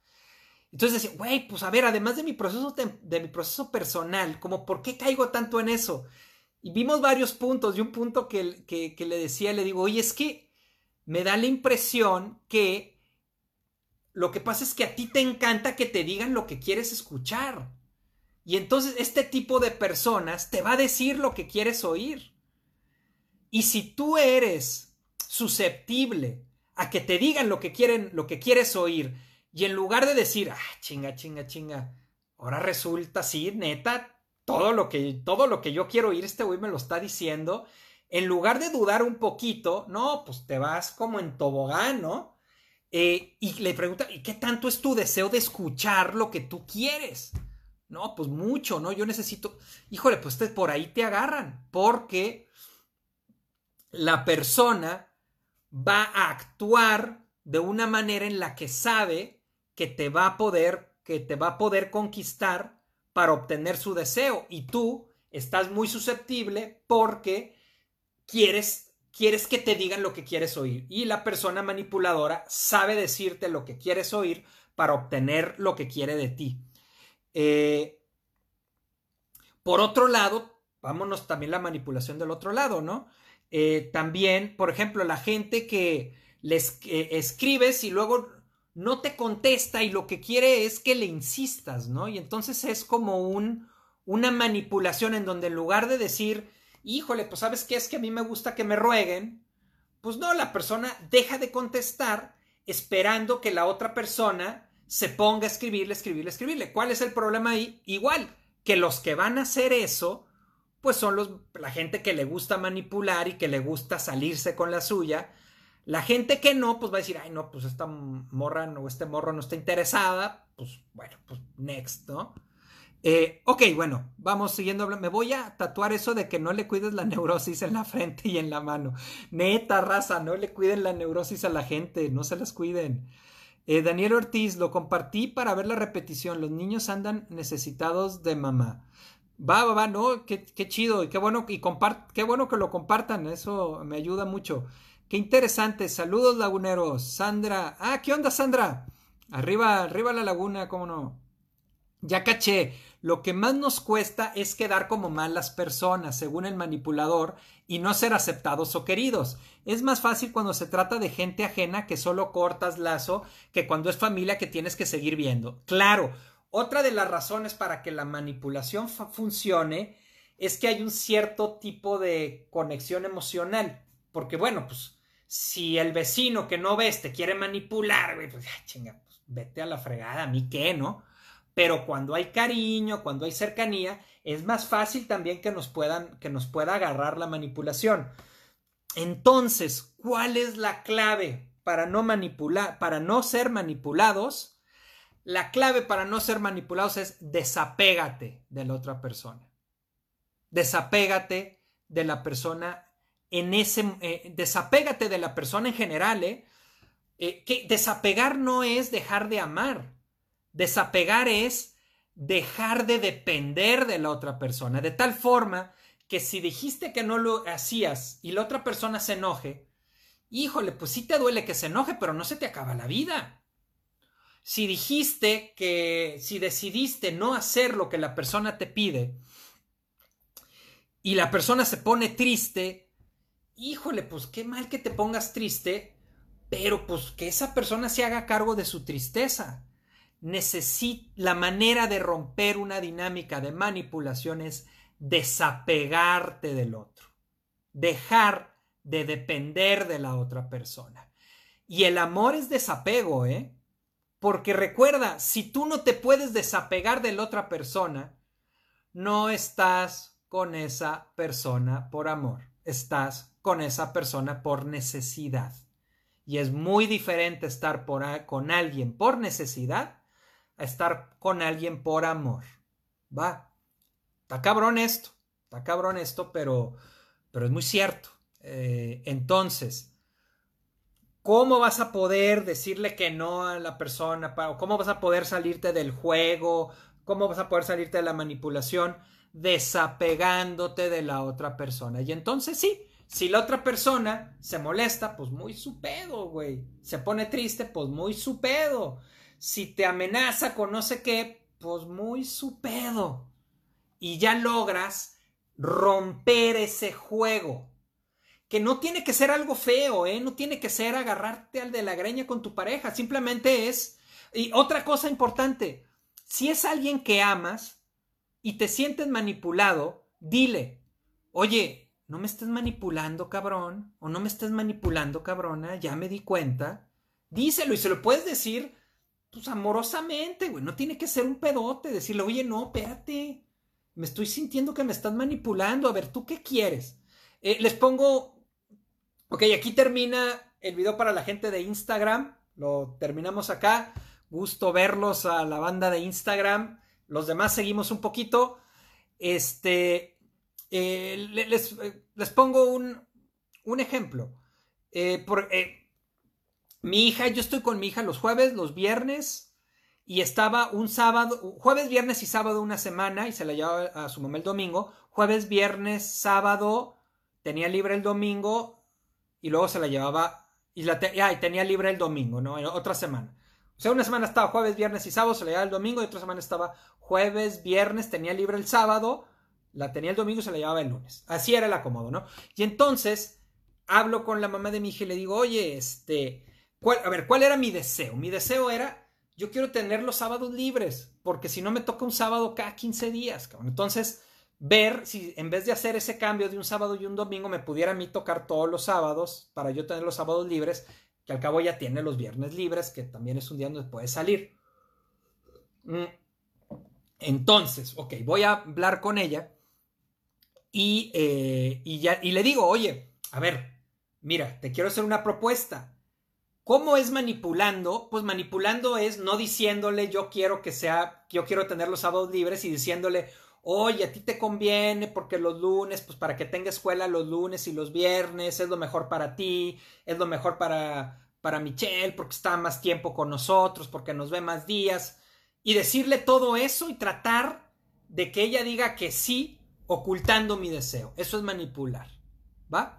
Entonces decía, güey, pues a ver, además de mi proceso de, mi proceso personal, como por qué caigo tanto en eso. Y vimos varios puntos, y un punto que, que, que le decía, le digo, oye, es que me da la impresión que lo que pasa es que a ti te encanta que te digan lo que quieres escuchar. Y entonces este tipo de personas te va a decir lo que quieres oír. Y si tú eres susceptible a que te digan lo que quieren, lo que quieres oír. Y en lugar de decir, ah, chinga, chinga, chinga, ahora resulta, sí, neta, todo lo que, todo lo que yo quiero oír, este güey me lo está diciendo. En lugar de dudar un poquito, no, pues te vas como en tobogán, ¿no? Eh, y le pregunta, ¿y qué tanto es tu deseo de escuchar lo que tú quieres? No, pues mucho, ¿no? Yo necesito, híjole, pues por ahí te agarran, porque la persona va a actuar de una manera en la que sabe que te va a poder, que te va a poder conquistar para obtener su deseo y tú estás muy susceptible porque quieres quieres que te digan lo que quieres oír y la persona manipuladora sabe decirte lo que quieres oír para obtener lo que quiere de ti. Eh, por otro lado, vámonos también la manipulación del otro lado, ¿no? Eh, también, por ejemplo, la gente que les escribes y luego no te contesta y lo que quiere es que le insistas, ¿no? Y entonces es como un, una manipulación en donde en lugar de decir, híjole, pues sabes qué es que a mí me gusta que me rueguen, pues no, la persona deja de contestar esperando que la otra persona se ponga a escribirle, escribirle, escribirle. ¿Cuál es el problema ahí? Igual, que los que van a hacer eso pues son los, la gente que le gusta manipular y que le gusta salirse con la suya. La gente que no, pues va a decir, ay, no, pues esta morra o este morro no está interesada, pues bueno, pues next, ¿no? Eh, ok, bueno, vamos siguiendo. Me voy a tatuar eso de que no le cuides la neurosis en la frente y en la mano. Neta, raza, no le cuiden la neurosis a la gente, no se las cuiden. Eh, Daniel Ortiz, lo compartí para ver la repetición. Los niños andan necesitados de mamá. Va, va, va, no, qué, chido y qué bueno, y compart, qué bueno que lo compartan, eso me ayuda mucho. Qué interesante, saludos laguneros, Sandra, ah, ¿qué onda Sandra? Arriba, arriba la laguna, cómo no. Ya caché, lo que más nos cuesta es quedar como malas personas, según el manipulador, y no ser aceptados o queridos. Es más fácil cuando se trata de gente ajena que solo cortas lazo que cuando es familia que tienes que seguir viendo. Claro, otra de las razones para que la manipulación funcione es que hay un cierto tipo de conexión emocional. Porque bueno, pues si el vecino que no ves te quiere manipular, pues chinga, pues vete a la fregada, a mí qué, ¿no? Pero cuando hay cariño, cuando hay cercanía, es más fácil también que nos puedan, que nos pueda agarrar la manipulación. Entonces, ¿cuál es la clave para no manipular, para no ser manipulados? La clave para no ser manipulados es desapégate de la otra persona. Desapégate de la persona en ese, eh, desapégate de la persona en general, ¿eh? ¿eh? que desapegar no es dejar de amar. Desapegar es dejar de depender de la otra persona, de tal forma que si dijiste que no lo hacías y la otra persona se enoje, híjole, pues sí te duele que se enoje, pero no se te acaba la vida si dijiste que, si decidiste no hacer lo que la persona te pide y la persona se pone triste, híjole, pues qué mal que te pongas triste, pero pues que esa persona se haga cargo de su tristeza. La manera de romper una dinámica de manipulación es desapegarte del otro, dejar de depender de la otra persona. Y el amor es desapego, ¿eh? Porque recuerda, si tú no te puedes desapegar de la otra persona, no estás con esa persona por amor, estás con esa persona por necesidad. Y es muy diferente estar con alguien por necesidad a estar con alguien por amor. Va. Está cabrón esto, está cabrón esto, pero, pero es muy cierto. Eh, entonces, ¿Cómo vas a poder decirle que no a la persona? ¿Cómo vas a poder salirte del juego? ¿Cómo vas a poder salirte de la manipulación? Desapegándote de la otra persona. Y entonces sí, si la otra persona se molesta, pues muy su pedo, güey. Se pone triste, pues muy su pedo. Si te amenaza con no sé qué, pues muy su pedo. Y ya logras romper ese juego que no tiene que ser algo feo, ¿eh? No tiene que ser agarrarte al de la greña con tu pareja, simplemente es... Y otra cosa importante, si es alguien que amas y te sientes manipulado, dile, oye, no me estés manipulando, cabrón, o no me estés manipulando, cabrona, ya me di cuenta. Díselo y se lo puedes decir, pues amorosamente, güey, no tiene que ser un pedote, decirle, oye, no, espérate, me estoy sintiendo que me estás manipulando, a ver, ¿tú qué quieres? Eh, les pongo, ok, aquí termina el video para la gente de Instagram, lo terminamos acá, gusto verlos a la banda de Instagram, los demás seguimos un poquito, este, eh, les, eh, les, pongo un, un ejemplo. Por, mi hija, yo estoy con mi hija los jueves, los viernes, y estaba un sábado, jueves, viernes y sábado una semana, y se la llevaba a su mamá el domingo. Jueves, viernes, sábado, tenía libre el domingo, y luego se la llevaba, y, la tenía libre el domingo, ¿no? Otra semana. O sea, una semana estaba jueves, viernes y sábado, se la llevaba el domingo, y otra semana estaba jueves, viernes, tenía libre el sábado, la tenía el domingo y se la llevaba el lunes. Así era el acomodo, ¿no? Y entonces hablo con la mamá de mi hija y le digo, oye, este, a ver, ¿cuál era mi deseo? Mi deseo era, yo quiero tener los sábados libres, porque si no me toca un sábado cada 15 días, Entonces, ver si en vez de hacer ese cambio de un sábado y un domingo, me pudiera a mí tocar todos los sábados para yo tener los sábados libres, que al cabo ya tiene los viernes libres, que también es un día donde puede salir. Mm. Entonces, ok, voy a hablar con ella y, eh, y, ya, y le digo, oye, a ver, mira, te quiero hacer una propuesta. ¿Cómo es manipulando? Pues manipulando es no diciéndole yo quiero que sea, yo quiero tener los sábados libres y diciéndole, oye, a ti te conviene porque los lunes, pues para que tenga escuela los lunes y los viernes, es lo mejor para ti, es lo mejor para, para Michelle, porque está más tiempo con nosotros, porque nos ve más días, y decirle todo eso y tratar de que ella diga que sí ocultando mi deseo. Eso es manipular. ¿Va?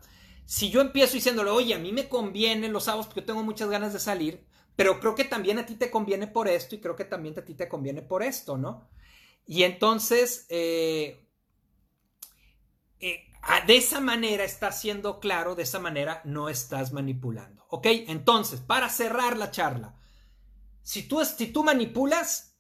Si yo empiezo diciéndole, oye, a mí me conviene los sábados porque tengo muchas ganas de salir, pero creo que también a ti te conviene por esto y creo que también a ti te conviene por esto, ¿no? Y entonces, eh, eh, de esa manera estás siendo claro, de esa manera no estás manipulando. ¿Ok? Entonces, para cerrar la charla, si tú, si tú manipulas,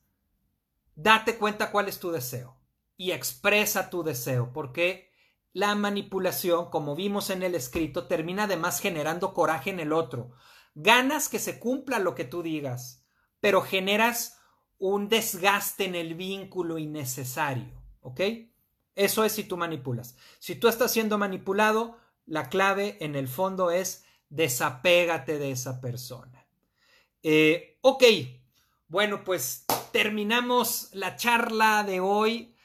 date cuenta cuál es tu deseo y expresa tu deseo, porque la manipulación, como vimos en el escrito, termina además generando coraje en el otro. Ganas que se cumpla lo que tú digas, pero generas un desgaste en el vínculo innecesario, ¿ok? Eso es si tú manipulas. Si tú estás siendo manipulado, la clave en el fondo es desapégate de esa persona. Eh, ok, bueno, pues terminamos la charla de hoy.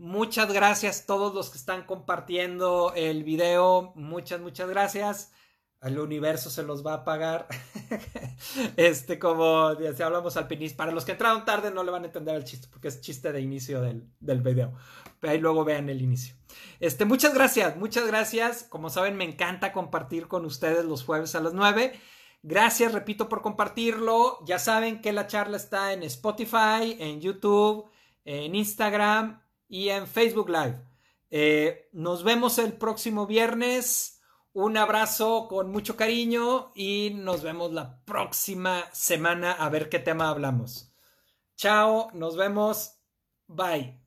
Muchas gracias a todos los que están compartiendo el video. Muchas, muchas gracias. Al universo se los va a pagar. este, como si hablamos alpinista. Para los que entraron tarde no le van a entender el chiste, porque es chiste de inicio del, del video. Pero ahí luego vean el inicio. Este, muchas gracias, muchas gracias. Como saben, me encanta compartir con ustedes los jueves a las 9. Gracias, repito, por compartirlo. Ya saben que la charla está en Spotify, en YouTube, en Instagram y en Facebook Live. Eh, nos vemos el próximo viernes. Un abrazo con mucho cariño y nos vemos la próxima semana a ver qué tema hablamos. Chao, nos vemos. Bye.